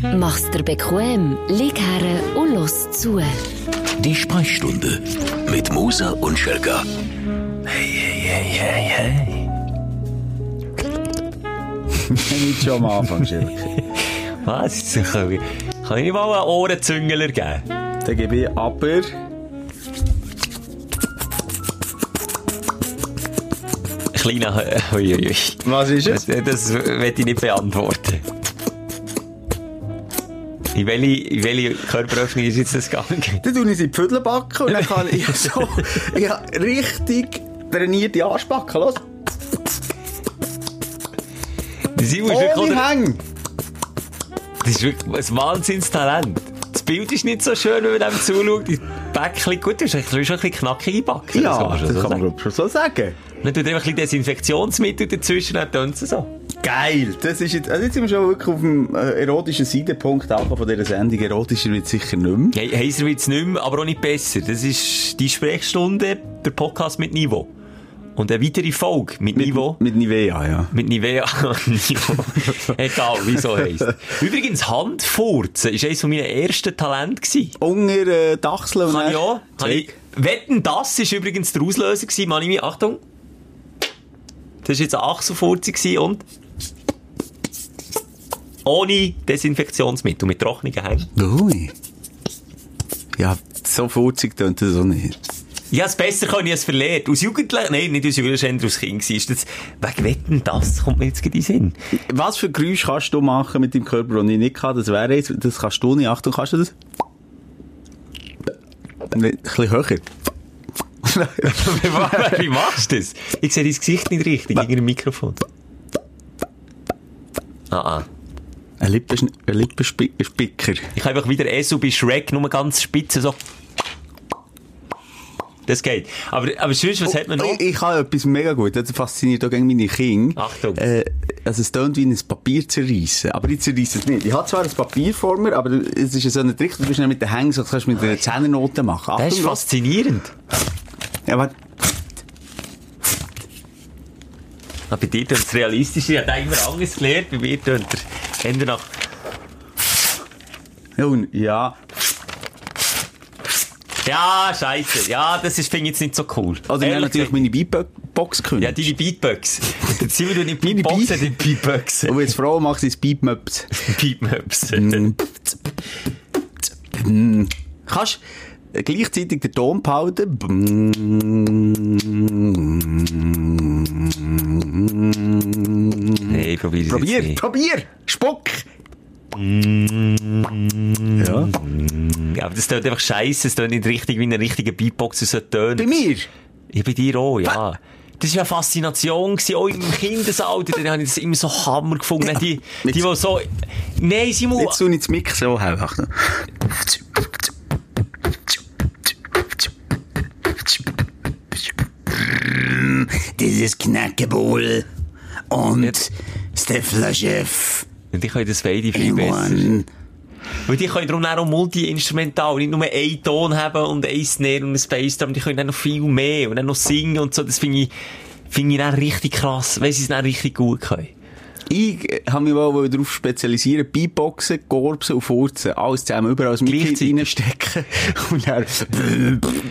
Mach's dir bequem, lieg her und los zu. Die Sprechstunde mit Musa und Schelga. Hey, hey, hey, hey, hey. Nicht schon am Anfang, Schelke. Was? Kann ich, ich mal einen Ohrenzüngler geben? Dann gebe ich aber... Kleiner, ui, ui, ui. Was ist es? Das, das werde ich nicht beantworten. In welche, in welche Körperöffnung ist jetzt das gegangen? Dann tue ich sie backen und dann kann ich so... Ich habe richtig trainierte Arschbacken, los. Das ist wirklich. Das ist wirklich ein Wahnsinnstalent. Das Bild ist nicht so schön, wenn man dem zuschaut. Die Bäckchen, gut, du bist schon ein bisschen knackig einbacken. Ja, man schon das so kann man sagen. ich, schon so sagen. Dann tut einfach ein bisschen Desinfektionsmittel dazwischen, dann tun sie so. Geil! Das ist jetzt, also jetzt sind wir schon wirklich auf dem äh, erotischen Seidenpunkt von dieser Sendung. Erotischer wird sicher nicht mehr. Hey, heiser wird es nicht mehr, aber auch nicht besser. Das ist die Sprechstunde, der Podcast mit Niveau. Und eine weitere Folge mit, Niveau. Mit Nivea, ja. Mit Nivea. Niveau. Egal, wie so heisst. Übrigens, Handfurzen war eines meiner ersten Talente. gewesen. Unter äh, Dachsel und Kann ich auch. Kann ich, wetten, das war übrigens der Auslöser gewesen. Mann, ich Achtung. Das war jetzt ein Achselfurzen gewesen und ohne Desinfektionsmittel, mit trockenen Hängen. Ui. Ja, so furzig tönt das auch nicht. Ja, das besser kann ich es verlernt. Aus Jugendlichen, nein, nicht aus Jugendlichen, aus Kind. Ist das, wegen Wetten, das kommt mir jetzt gerade in Sinn. Was für Geräusche kannst du machen mit deinem Körper, das ich nicht kann? Das wäre jetzt, das kannst du nicht. Achtung, kannst du das? Ein bisschen höher. Wie machst du das? Ich sehe dein Gesicht nicht richtig gegen ein Mikrofon. Ah, ah. Ein Lippen, ein Lippenspicker. Ich habe einfach wieder Esu bei Shrek, nur ganz spitze, so. Das geht. Aber, aber sonst, was hat man noch? Ich, ich habe etwas mega gut. Das fasziniert auch gegen meine Kinder. Achtung. Äh, also es tönt wie ein Papier zerreissen. Aber ich zerreisse es nicht. Ich habe zwar ein Papier vor mir, aber es ist so ein Trick, du bist nicht mit den Hängen, so kannst du mit der Zehnernote machen. Das ist Achtung, faszinierend. Ja, warte. Ah, bei dir tönt es realistisch. Ich habe immer anders gelernt. Bei mir tönt er Ende nach... Nun, ja. Ja, scheiße. Ja, das ist, finde ich jetzt nicht so cool. Also ich habe natürlich meine Beatbox gekündigt. Ja, deine Beatbox. Jetzt sind wir nicht Meine Beatbox, Beat- die Beatbox. Und jetzt Frau macht sie das Beatmaps. Beatmaps. Kannst du gleichzeitig den Ton behalten? Hey, probier es Probier, probier! Spuck! Ja. Ja, aber das tönt einfach scheiße. Es tönt nicht richtig, wie ein richtiger Beatboxer so tönt. Bei mir? Ja, bei dir auch, ja. Das war ja eine Faszination, gewesen, auch im Kindesalter. Dann habe ich das immer so Hammer gefunden. Die, die, die so... Nein, Simon... Jetzt tue ich das Mix so. Achtung. Dieses Knackebull und Jetzt- Steffler-Chef. Und ich kann das beide viel besser. Weil die können darum auch multi-instrumental, nicht nur einen Ton haben und ein Snare und ein Bassdrum, die können dann noch viel mehr und dann noch singen und so. Das finde ich, finde ich dann richtig krass, weil sie es dann richtig gut können. Ich habe mich mal darauf spezialisiert, Beatboxen, Gorbsen und Furzen. Alles zusammen überall Mikro Gleichzeitig. reinstecken. Und dann...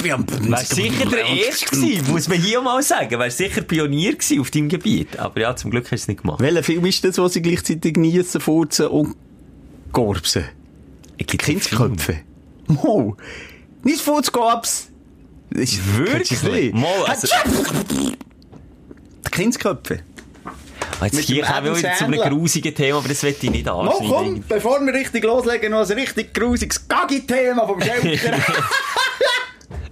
Wär sicher der Erste gewesen, muss man hier mal sagen. Wär sicher Pionier gewesen auf deinem Gebiet. Aber ja, zum Glück hast du es nicht gemacht. Welcher Film ist das, wo sie gleichzeitig geniessen, Furzen und den Kindsköpfe. Mo! Nicht du das Wirklich? Mal, also, Kindsköpfe. Jetzt Mit hier kommen wir zu einem grusigen Thema, aber das will ich nicht anschneiden. komm, bevor wir richtig loslegen, noch ein richtig grusiges Gaggi-Thema vom Schelker.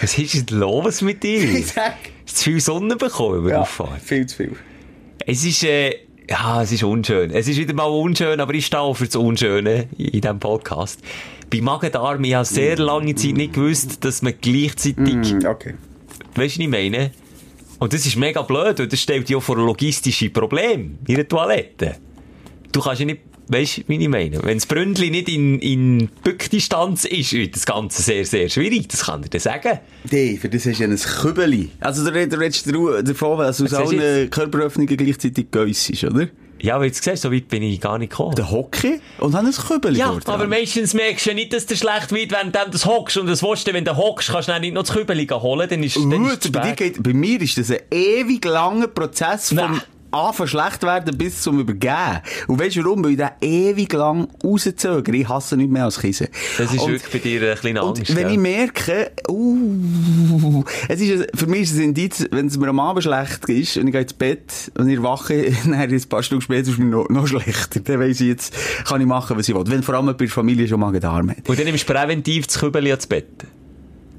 Was ist denn los mit dir? ich sag. Hast du zu viel Sonne bekommen beim Ja, Auffahren? viel zu viel. Es ist, äh, ja, es ist unschön. Es ist wieder mal unschön, aber ich stehe auch für das Unschöne in diesem Podcast. Bei Magen-Darm, ich habe sehr lange Zeit nicht gewusst, dass man gleichzeitig, Hm, okay. weißt du, was ich meine? Und das ist mega blöd, weil das stellt dich auch vor logistische Probleme in der Toilette. Du kannst ja nicht, weißt du, wie ich meine? Wenn das Bründli nicht in, in Bückdistanz ist, wird das Ganze sehr, sehr schwierig. Das kann ich dir sagen. Nee, für das hast du ja ein Kübeli. Also, du red- du redest davon, dass aus allen Körperöffnungen gleichzeitig Geiss ist, oder? Ja, aber jetzt siehst du, so weit bin ich gar nicht gekommen. Der Hockey und haben ein Kübel Ja, aber dran. meistens merkst du ja nicht, dass der schlecht wird, wenn du das hockst. Und das willst du, wenn du hockst, kannst du dann nicht noch das Kübeli holen, dann ist, dann ist Gut, es bei, dir geht, bei mir ist das ein ewig langer Prozess vom Nein. Anfangen schlecht werden bis zum Übergeben. Und weißt du warum? Weil ich den ewig lang rauszögere. Ich hasse nicht mehr als Kissen. Das ist Und- wirklich bei dir ein kleiner Und Angst. wenn ja. ich merke, uh, es ist, für mich ist es ein Indiz, wenn es mir am Abend schlecht ist und ich gehe ins Bett und ich wache, dann ein paar Stunden später ist es mir noch, noch schlechter. Dann weiss ich jetzt, kann ich machen, was ich will. Wenn vor allem bei der Familie schon Magen-Darm hat. Und dann nimmst du präventiv das Kübeli ans Bett.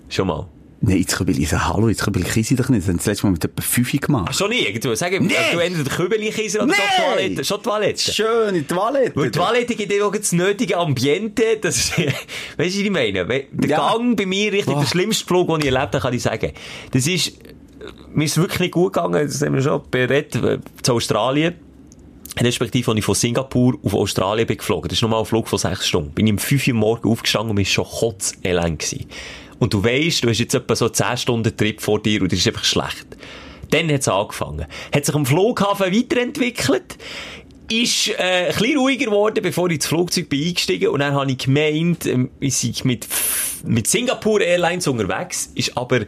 Schon mal. Nein, jetzt will ich hallo, jetzt ich Kisi doch nicht. Das haben das letzte Mal mit etwa 5 Ach, gemacht. schon nie. Du, sag, nee. du entweder Kübeli kieser oder Nee. schon Toilette. Schon Toilette. Schöne Toilette. Weil die Toilette gibt dir auch das nötige Ambiente. Das ist, weißt du, was ich meine? Der Ja. Gang bei mir, richtig Boah. der schlimmste Flug, den ich erlebt habe, kann ich sagen. Das ist, mir ist wirklich nicht gut gegangen. Das haben wir schon berät, zu Australien. Respektive, als ich von Singapur auf Australien bin geflogen. Das ist nochmal ein Flug von sechs Stunden. Bin ich um fünf Uhr morgens aufgestanden und ist schon kotzelend gewesen. Und du weisst, du hast jetzt etwa so 10 Stunden Trip vor dir und das ist einfach schlecht. Dann hat es angefangen. Hat sich am Flughafen weiterentwickelt. Ist, äh, ein bisschen ruhiger geworden, bevor ich ins Flugzeug bin eingestiegen. Und dann habe ich gemeint, ähm, ich sei mit, mit Singapore Airlines unterwegs. Ist aber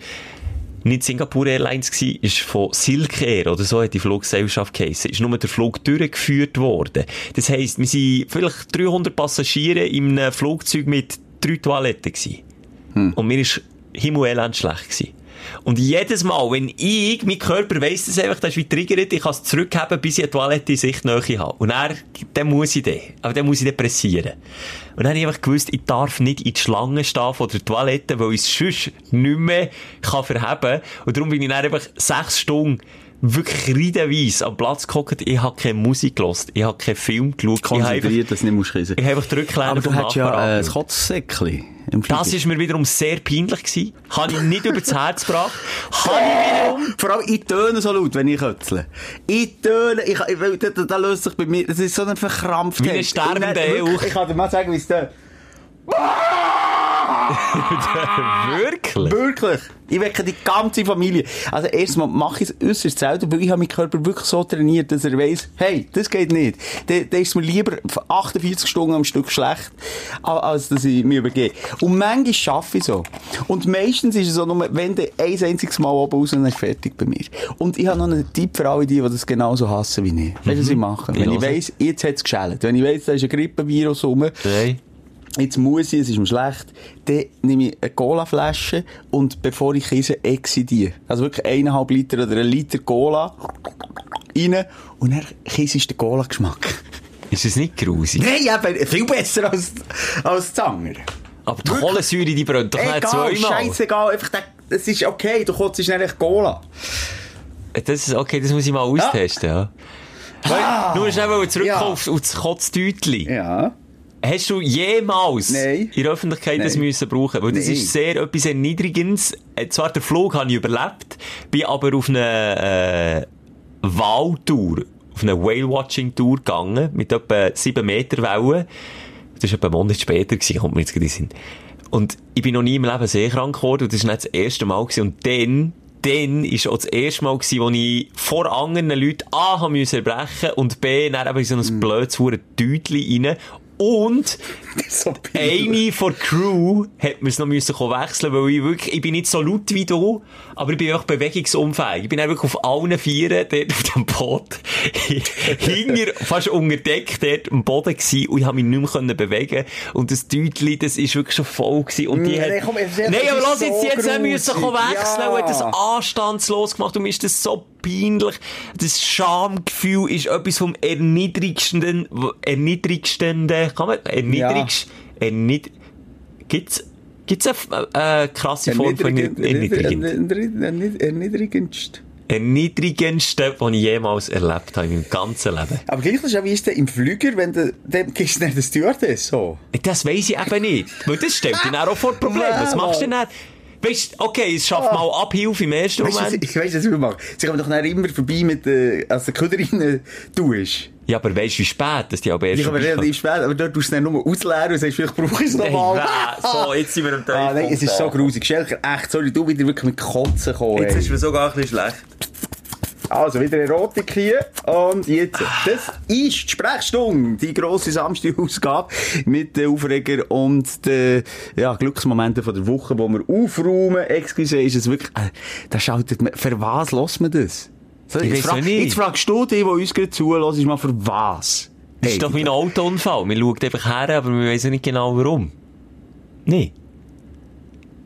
nicht Singapore Airlines gsi, ist von Silk Air, oder so hat die Fluggesellschaft geheissen, ist nur der Flug durchgeführt worden. Das heisst, wir sind vielleicht 300 Passagiere in einem Flugzeug mit drei Toiletten gsi. Und mir ist himmelelend schlecht gsi. Und jedes Mal, wenn ich, mein Körper weiss das einfach, das ist wie triggert, ich kann es zurückhaben, bis ich eine Toilette in Sichtnähe habe. Und dann, dann muss ich den. Aber dann muss ich den pressieren. Und dann habe ich einfach gewusst, ich darf nicht in die Schlange stehen von der Toilette, weil ich es sonst nicht mehr kann verheben kann. Und darum bin ich dann einfach sechs Stunden wirklich reidenweise am Platz gehockt. Ich habe keine Musik gehört. Ich habe keinen Film geschaut. Ich habe einfach, Konzentriert, dass nicht musst kissen. ich habe einfach die Rücklehne Aber du hast ja äh, ein. Kotzsäckchen im Das Flieger. ist mir wiederum sehr peinlich gewesen. Habe ich nicht übers Herz gebracht. Habe ich wiederum Vor allem, ich töne so laut, wenn ich kötzle. Ich töne, ich, ich, weil da, da, da löst sich bei mir, das ist so ein verkrampft. Wie ein sterbender Elch. Ich kann dir mal sagen, wie es tönt. wirklich. Wirklich. Ich wecke die ganze Familie. Also erstmal mache ich es äußerst selten, weil ich habe meinen Körper wirklich so trainiert, dass er weiss, hey, das geht nicht. Dann dann ist mir lieber 48 Stunden am Stück schlecht, als dass ich mich übergehe. Und manchmal schaffe ich so. Und meistens ist es so, nur, wenn du ein einziges Mal oben raus, dann ist fertig bei mir. Und ich habe noch einen Tipp für alle die, die das genauso hassen wie ich. Weißt du, was ich mache? Wenn ich weiss, jetzt hat es geschält. Wenn ich weiss, da ist ein Grippenvirus rum, Nein. Jetzt muss ich, es ist mir schlecht, dann nehme ich eine Cola-Flasche und bevor ich kiese, exe die. Also wirklich eineinhalb Liter oder ein Liter Cola rein und dann kiese ich den Cola-Geschmack. Ist es nicht grusig? Nein, eben, viel besser als, als Zanger. Aber die Kohlensäure, die brennt doch nicht zweimal. scheißegal, einfach, der- es ist okay, du kotzt echt Cola. Das ist, okay, das muss ich mal austesten, ja. Weil, nur schnell zurückkommen Ja. auf, auf das Kotzdeutli. Ja. Hast du jemals Nein. in der Öffentlichkeit das Nein. müssen brauchen? Weil das Nein. ist sehr etwas Erniedrigendes. Äh, Zwar den Flug habe ich überlebt, bin aber auf eine äh, Waltour, auf eine Whale-Watching-Tour gegangen, mit etwa 7 Meter Wellen. Das war etwa einen Monat später, gewesen, kommt mir jetzt gerade in Sinn. Und ich bin noch nie im Leben seekrank geworden, und das war nicht das erste Mal. Gewesen. Und dann, dann ist auch das erste Mal gewesen, wo ich vor anderen Leuten A, haben müssen erbrechen und B, dann eben in so ein blödes hure Tütli rein. Und So eine von der Crew hat mir's noch müssen wechseln, weil ich wirklich, ich bin nicht so laut wie du, aber ich bin auch bewegungsunfähig. Ich bin einfach auf allen Vieren dort auf dem Boot, hinger, fast unter Deck dort am Boden gewesen und ich habe mich nicht mehr können bewegen. Und das Deutli, das ist wirklich schon voll gewesen und die Nein, hat, komm, es ist- nein, es aber lass jetzt, so jetzt müssen wechseln und hat das Ja. anstandslos gemacht und mir ist das so peinlich. Das Schamgefühl ist etwas vom erniedrigsten, erniedrigsten, kann man, erniedrigst, ernid, gibt's, gibt's eine, äh, krasse Form von erniedrigend? Erniedrigend. Erniedrigendst. Erniedrigendste, was ich jemals erlebt habe in meinem ganzen Leben. Aber gleich ist ja, wie ist im Flüger, wenn du, dem gehst du nicht den Stewardess, so? Das weiss ich eben nicht. Weil das stellt dich dann auch vor Probleme. Was machst du denn dann? Weißt du, okay, es schafft mal Abhilfe im ersten Weißt Moment. ich weiss, was ich mache. Sie kommen doch dann immer vorbei mit, äh, als der Köder rein tust. Ja, aber weißt du, wie spät, dass die aber erst Ich vorbeikommen? relativ spät, aber dort tust du es dann nur ausleeren und sagst, vielleicht brauche ich es nochmal. so, jetzt sind wir am Ah, nein, es ist so Teufel. grusig. Schelker, echt, sorry, du wieder wirklich mit Kotzen gekommen. Jetzt ey. ist mir sogar ein bisschen schlecht. Also, wieder Erotik hier. Und jetzt, das ist die Sprechstunde, die grosse Samstagausgabe mit den Aufreger und den ja, Glücksmomenten von der Woche, wo wir aufräumen. Excuse, ist es wirklich, äh, da schaltet man, für was lässt man das? So, Ich jetzt, frag, jetzt fragst du die, die uns gerade zuhören, ist mal für was? Das ist doch wie ein Autounfall. Man schaut einfach her, aber man ja nicht genau warum. Nee.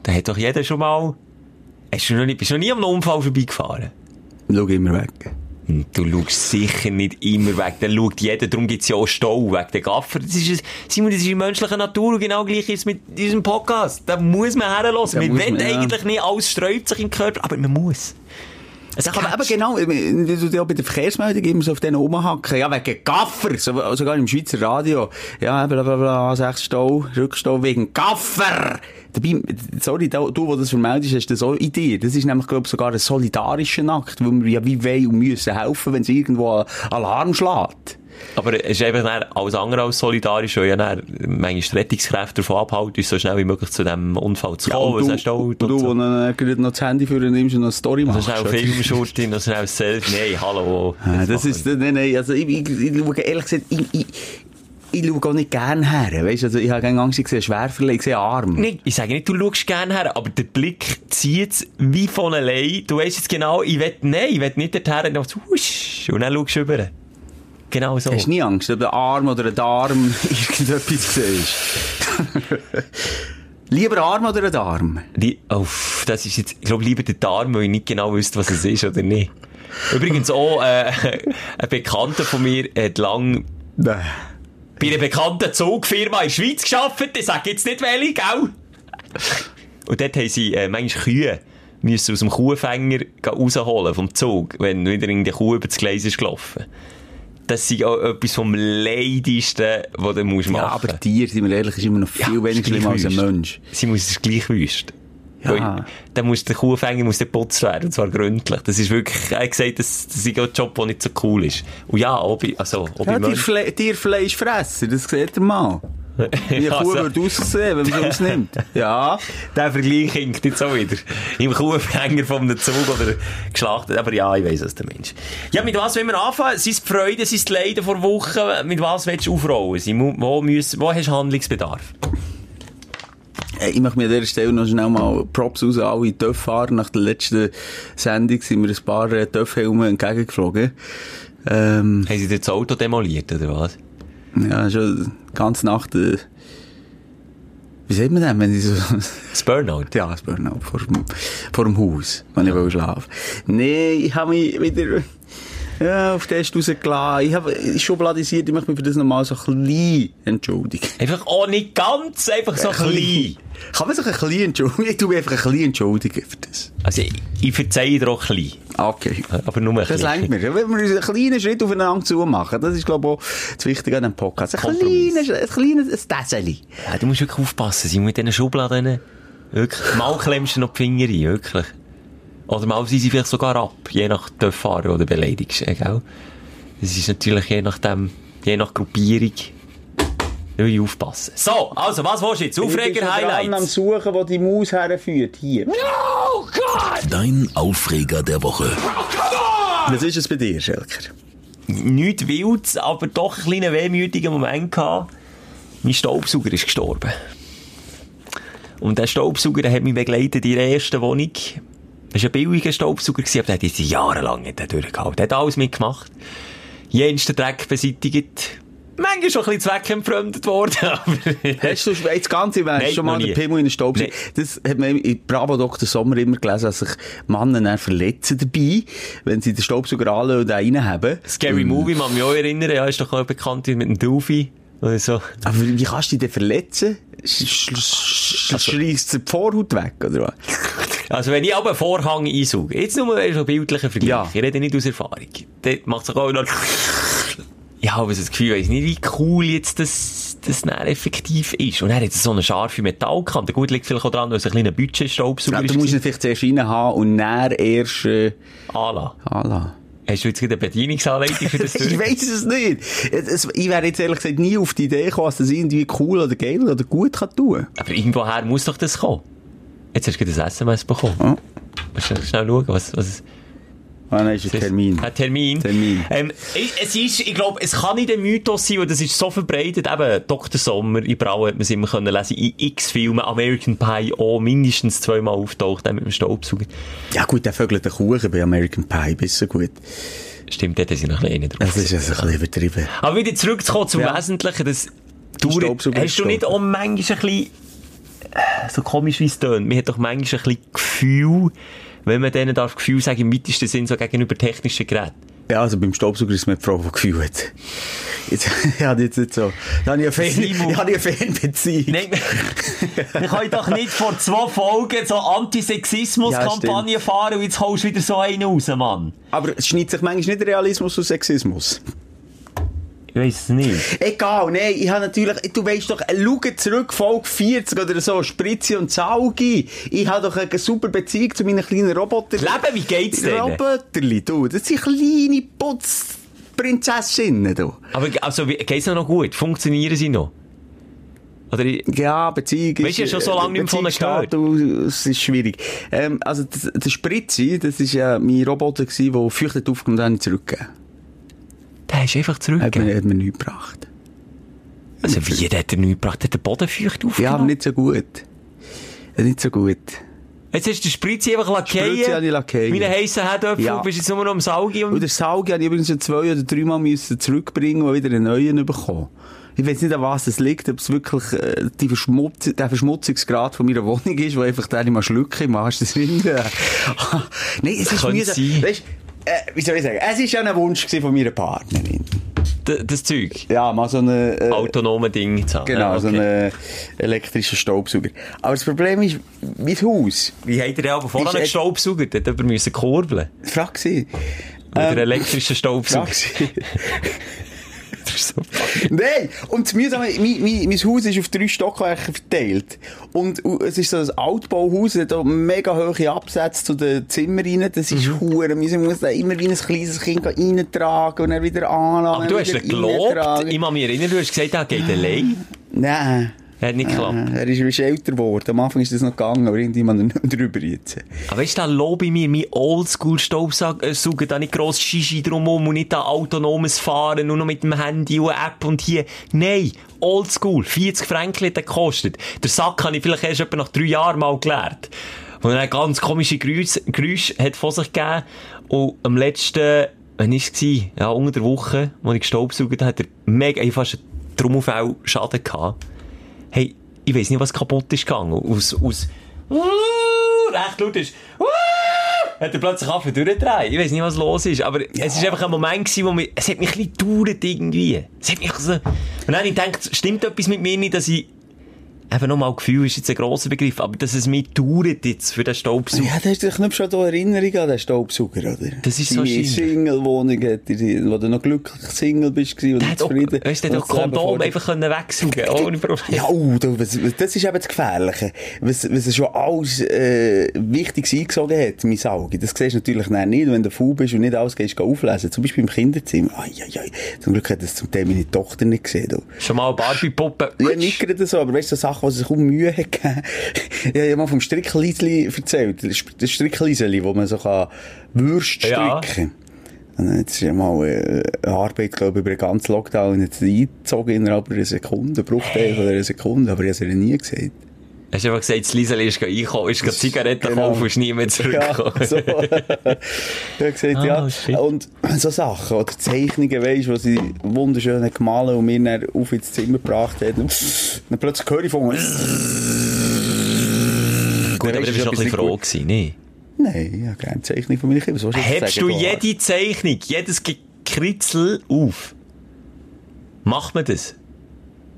Da hat doch jeder schon mal... Hast du noch nicht, bist du noch nie am Unfall vorbeigefahren? Schau immer weg. Du schaust sicher nicht immer weg. Dann schaut jeder, darum gibt's ja auch Stau wegen der Gaffer. Das ist, Simon, das ist in menschlicher Natur und genau gleich ist es mit diesem Podcast. Da muss man herlassen. Man will ja. eigentlich nicht, alles sträubt sich im Körper, aber man muss. Es Aber eben genau, ja bei der Verkehrsmeldung immer so auf den rumhacken. Ja, wegen Gaffer. So, sogar im Schweizer Radio. Ja, bla, bla, bla, sechs Stau, Rückstau wegen Gaffer. Dabei, sorry, du, du, der das vermeldest, hast das auch in dir. Das ist nämlich, glaube ich, sogar ein solidarischer Akt, wo wir ja wie wollen und müssen helfen, wenn es irgendwo Alarm schlägt. Aber es ist einfach alles andere als solidarisch, weil ja manchmal Rettungskräfte davon abhalten, uns so schnell wie möglich zu diesem Unfall zu kommen, weil es du, und du, wo dann äh, noch das Handy für nimmst und noch eine Story So machst. schnell Filmschurte, noch schnell ein Selfie. Nein, hallo. Jetzt das machen ist, nein, nein, also ich, ich, ich schaue ehrlich gesagt, ich, ich, ich schaue auch nicht gern her, weißt du, also ich habe keine Angst, ich sehe Schwerverleih, ich sehe Arm. Nicht, ich sage nicht, du schaust gerne her, aber der Blick zieht wie von allein. Du weißt jetzt genau, ich will, nein, ich will nicht dorthin, und dann so, und dann schaust du rüber. Genau so. Hast du nie Angst, ob ein Arm oder ein Darm irgendetwas siehst? Lieber Arm oder ein Darm? Die, oh, das ist jetzt, ich glaube, lieber der Darm, weil ich nicht genau wüsste, was es ist oder nicht. Übrigens auch, äh, ein Bekannter von mir hat lang Nein. bei einer bekannten Zugfirma in der Schweiz gearbeitet. Ich sage jetzt nicht welche, gell? Und dort haben sie äh, manchmal Kühe müssen aus dem Kuhfänger rausholen vom Zug, wenn wieder in die Kuh über das Gleis ist gelaufen. Das ist auch etwas vom Leidigsten, was du musst machen Ja, aber Tier, sind wir ehrlich, ist immer noch viel Ja, weniger schlimm als ein Mensch. Sie muss es gleich wüst. Ja. Dann muss der Kuhfänger muss dann geputzt werden, und zwar gründlich. Das ist wirklich, er hat gesagt, das, das ist ein Job, der nicht so cool ist. Und ja, ob ich, also, ob Ja, ich Tierfle Tierfleischfresser, das sieht ihr mal. Wie eine Ja, Kuh so. würde aussehen, wenn man sie ausnimmt. Ja. Der Vergleich hinkt jetzt auch wieder. Im Kuhfänger von einem Zug oder geschlachtet. Aber ja, ich weiss, was der Mensch. Ja, mit was wollen wir anfangen? Sind es die Freuden, sind es die Leiden vor Wochen? Mit was willst du aufrollen? Wo, müssen, wo hast du Handlungsbedarf? Ich möchte mir an dieser Stelle noch schnell mal Props raus an alle Töfffahrer. Nach der letzten Sendung sind mir ein paar äh, Töffhelme entgegengeflogen. Ähm, Haben sie dir das Auto demoliert, oder was? Ja, schon ganze Nacht, äh, wie sagt man denn, wenn ich so, Das Burnout? ja, das Burnout vor, dem- vor dem Haus, wenn ich will schlafen. Nee, ich habe mich wieder, ja, auf den Test rausgelassen. Ich habe schubladisiert, ich möchte mich für das nochmal so ein bisschen entschuldigen. Einfach auch nicht ganz, einfach so klein. Kann man sich ein bisschen entschuldigen? Ich tue mich einfach ein bisschen entschuldigen für das. Also, ich, ich verzeihe dir auch klein. Okay. Aber nur ein Das längt mir. Wenn wir uns einen kleinen Schritt aufeinander zu machen, das ist, glaube ich, auch das Wichtige an diesem Podcast. Ein kleines, ein kleines Täseli. Ja, du musst wirklich aufpassen, sie mit diesen Schubladen. Wirklich. Mal klemmst du noch die Finger rein, wirklich. Oder mal sie vielleicht sogar ab, je nach Töfffahrer oder beleidigst, äh, gell? Das ist natürlich je nachdem, je nach Gruppierung. Da ich aufpassen. So, also, was willst du jetzt? am Aufreger-Highlights? Suchen, wo die Maus herführt. Hier. Dein Aufreger der Woche. Was ist es bei dir, Schelker? Nichts Wildes, aber doch einen kleinen wehmütigen Moment gehabt. Mein Staubsauger ist gestorben. Und der Staubsauger der hat mich begleitet in der ersten Wohnung. Das war ein billiger Staubsauger, gewesen, aber der hat jetzt jahrelang nicht durchgehalten. Der hat alles mitgemacht. Jensten Dreck beseitigt. Manchmal schon ein bisschen zweckentfremdet worden, aber... Hast du jetzt ganz im Ernst schon mal den nie. Pimmel in den Staub. Das hat man in Bravo Dr. Sommer immer gelesen, dass sich Männer verletzen dabei, wenn sie den Staubsauger anlösen und den reinhaben. Scary Movie, man mich auch erinnern, ja, ist doch auch bekannt mit dem Dolphy. Oder so. Aber wie kannst du dich denn verletzen? Sch- sch- sch- Schreisst dir die Vorhaut weg, oder was? Also, wenn ich aber einen Vorhang einsauge, jetzt nur so ein bildlicher Vergleich, Ja. ich rede nicht aus Erfahrung, dann macht es auch noch... Ich habe so das Gefühl, ich weiss nicht, wie cool jetzt das, das dann effektiv ist. Und er hat so eine scharfe Metallkante. Gut, liegt vielleicht auch dran, weil es ein kleiner Budgetstaubsauger Ja, ist. du musst ihn vielleicht zuerst rein haben und dann erst äh, Ala. anlassen. Hast du jetzt eine Bedienungsanleitung für das Ich weiß es nicht. Ich wäre jetzt ehrlich gesagt nie auf die Idee gekommen, dass das irgendwie cool oder geil oder gut kann tun. Aber irgendwoher muss doch das kommen. Jetzt hast du gerade ein SMS bekommen. Ja. Musst du schnell schauen, was, was. Ah, nein, ist ein Termin. Ein Termin. Termin. Ähm, ich, es ist, ich glaube, es kann nicht ein Mythos sein, weil das ist so verbreitet. Eben, Dr. Sommer, in Brau hat man es immer können lesen, in x Filmen, American Pie auch mindestens zweimal auftaucht, dann mit dem Staubsauger. Ja gut, der vögelt den Kuchen bei American Pie, so gut. Stimmt, dort sind noch ein bisschen drauf. Das ist also ein bisschen übertrieben. Aber wieder zurückzukommen zum Ja. Wesentlichen, das dauert, hast ist du nicht auch manchmal ein bisschen, so komisch wie es tönt, man hat doch manchmal ein bisschen Gefühl, wenn man denen darf Gefühl sagen, im weitesten Sinn so gegenüber technischen Geräten. Ja, also beim Staubsauger ist mir die Frau, die Gefühl hat. Jetzt, ich habe jetzt nicht so, da habe ich eine Fan, ich habe eine Fanbeziehung. Nein, wir können doch nicht vor zwei Folgen so Antisexismus-Kampagne Ja, fahren und jetzt holst du wieder so einen raus, Mann. Aber es schneidet sich manchmal nicht Realismus und Sexismus. Ich weiss es nicht. Egal, nein, ich habe natürlich, du weißt doch, schau zurück, Folge 40 oder so, Spritzi und Saugi. Ich habe doch eine super Beziehung zu meinen kleinen Robotern. Leben, wie geht's denen? Roboterli, du, das sind kleine Putzprinzessinnen, du. Aber also, geht's noch gut? Funktionieren sie noch? Oder ich- Ja, Beziehung Weisst du, ja schon so lange nicht mehr von gehört. Es ist schwierig. Ähm, also, der Spritzi, das ist ja mein Roboter gewesen, der fürchtet aufgenommen und dann zurückgegeben. Der ist einfach Hat zurückgegeben. mir, hat mir nichts gebracht. Also, wie, der hat er nichts gebracht? Hat der Boden feucht Ja, aufgenommen? aber nicht so gut. Nicht so gut. Jetzt hast du den Spritzi einfach Spritzi lackieren. habe ich. Meine heissen Herdöpfel, Ja. du bist jetzt nur noch am Saugi. Und Und der Saugi habe ich übrigens schon zwei oder dreimal müssen zurückbringen und wieder einen neuen bekommen. Ich weiß nicht, an was es liegt, ob es wirklich äh, die Verschmutz der Verschmutzungsgrad von meiner Wohnung ist, wo einfach der nicht mal schlucke im Arsch des Sinn. Nein, es ist. Weißt, äh, wie soll ich sagen? Es ist ja ein Wunsch von meiner Partnerin. d- das Zeug. Ja, mal so eine... Äh, Autonome Ding zu haben. Genau, Ja, so okay. einen elektrischen Staubsauger. Aber das Problem ist, mein Haus, Wie habt ihr denn aber vorher einen Staubsauger? Dort jemand müssen kurbeln. frag sie. Mit einem elektrischen Staubsauger. Frag sie. Nein! Und das Mühsame, mein, mein, mein Haus ist auf drei Stockwerke verteilt. Und es ist so ein Altbauhaus, es hat mega hohe Absätze zu den Zimmern rein. Das ist Mhm. hure. Man muss da immer wie ein kleines Kind reintragen und dann wieder anlassen. Aber du hast ihn gelobt. Ich kann mich erinnern, du hast gesagt, er geht allein. Nein. Er hat nicht geklappt. Äh, Er ist wie älter geworden. Am Anfang ist das noch gegangen, aber irgendjemand nicht mehr drüber jetzt. Aber weißt du, da lobe ich mir, mein Oldschool-Staubsauger, da nicht gross Shishi drumherum und nicht da autonomes Fahren, nur noch mit dem Handy und App und hier. Nein, Oldschool, 40 Franken hat gekostet. Der Sack habe ich vielleicht erst etwa nach drei Jahren mal gelernt. Und dann ganz komische Geräusche, Geräusche hat von sich gegeben. Und am letzten, wann war es? Ja, unter der Woche, als ich gestaubsaugt habe, hat er mega, ich fast einen Trommelfell-Schaden gehabt. Hey, ich weiss nicht, was kaputt ist gegangen. Aus, aus, uh, recht laut ist, uh, hat er plötzlich angefangen durchdrehen. Ich weiss nicht, was los ist. Aber es ist einfach ein Moment gewesen, wo mich, es hat mich ein bisschen gedauert irgendwie. Es hat mich so, und dann habe ich gedacht, stimmt etwas mit mir nicht, dass ich, eben nochmal Gefühl ist jetzt ein grosser Begriff, aber dass es mich dauert jetzt für den Staubsauger. Ja, da hast du dich nicht schon da Erinnerung an den Staubsauger, oder? Das ist so Deine schlimm. Single-Wohnung, wo du noch glücklich Single bist und Der zufrieden. weißt du, doch Kondom einfach können wegsaugen ohne Probleme. Ja, oh, du, was, was- das ist eben das Gefährliche. Was, was schon alles äh, Wichtiges eingesogen hat, mein Auge. Das siehst du natürlich nicht, wenn du faul bist und nicht alles gehst auflesen. Zum Beispiel im Kinderzimmer. Ai, ai, ai. Zum Glück hat das zum Teil meine Tochter nicht gesehen. Du. Schon mal Barbie-Puppe. Ja, nicht gerade so, aber weißt du, so Sachen, die sich kaum Mühe hat gegeben. Ich habe ja mal vom Strickliesli erzählt. Das Strickliesli, wo man so kann Würste stricken Und dann ist ja mal äh, Arbeit, glaube ich, über den ganzen Lockdown jetzt eingezogen innerhalb einer Sekunde, Bruchteil von einer Sekunde, aber ich habe es nie gesagt. Hast du einfach gesagt, das Liesel ist einkaufen, ist gerade Zigaretten Genau. kaufen und ist nie mehr zurückgekommen. Ja, so. ich gesagt, Ah, ja. shit. Und so Sachen, oder Zeichnungen, weisst, die sie wunderschön hat gemalt und mir dann auf ins Zimmer gebracht hat. Und dann plötzlich höre ich von mir. Gut, aber du bist noch ein bisschen froh gewesen, ne? Nein, ich habe gerne Zeichnung von meinen Kindern. Hebst du jede Zeichnung, jedes Gekritzel auf? Macht man das?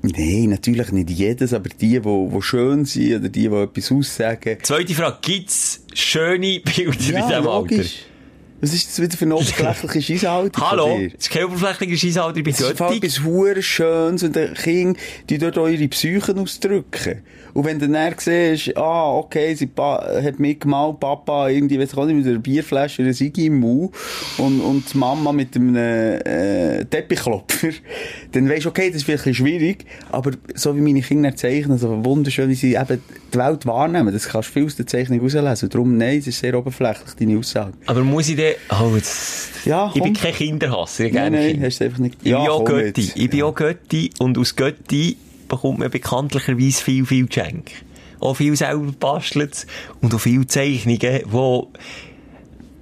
Nein, natürlich nicht jedes, aber die, die, die schön sind oder die, die etwas aussagen. Zweite Frage, gibt's schöne Bilder in diesem Alter? logisch. Was ist das wieder für eine oberflächliche Scheisshaltung? von Hallo? Das ist kein oberflächlicher Scheissalter, ich bin Es ist etwas Schönes und die Kinder, die dort auch ihre Psychen ausdrücken. Und wenn du dann siehst, ah, okay, sie hat mitgemalt, Papa irgendwie, weiss ich auch nicht, mit einer Bierflasche, einer Sigi im Mund und, und die Mama mit einem äh, Teppichklopfer, dann weisst du, okay, das ist vielleicht schwierig, aber so wie meine Kinder zeichnen, so wunderschön, wie sie eben die Welt wahrnehmen, das kannst du viel aus der Zeichnung rauslesen. Und darum, nein, es ist sehr oberflächlich, deine Aussage. Aber muss ich sagen, oh, jetzt, Ja, ich bin kein Kinderhasser, ich Nein, nein, hast du einfach nicht... Ich bin auch Götti. Ich bin auch Götti und aus Götti bekommt man bekanntlicherweise viel, viel Geschenke. Auch viel selber bastelt und auch viele Zeichnungen, wo,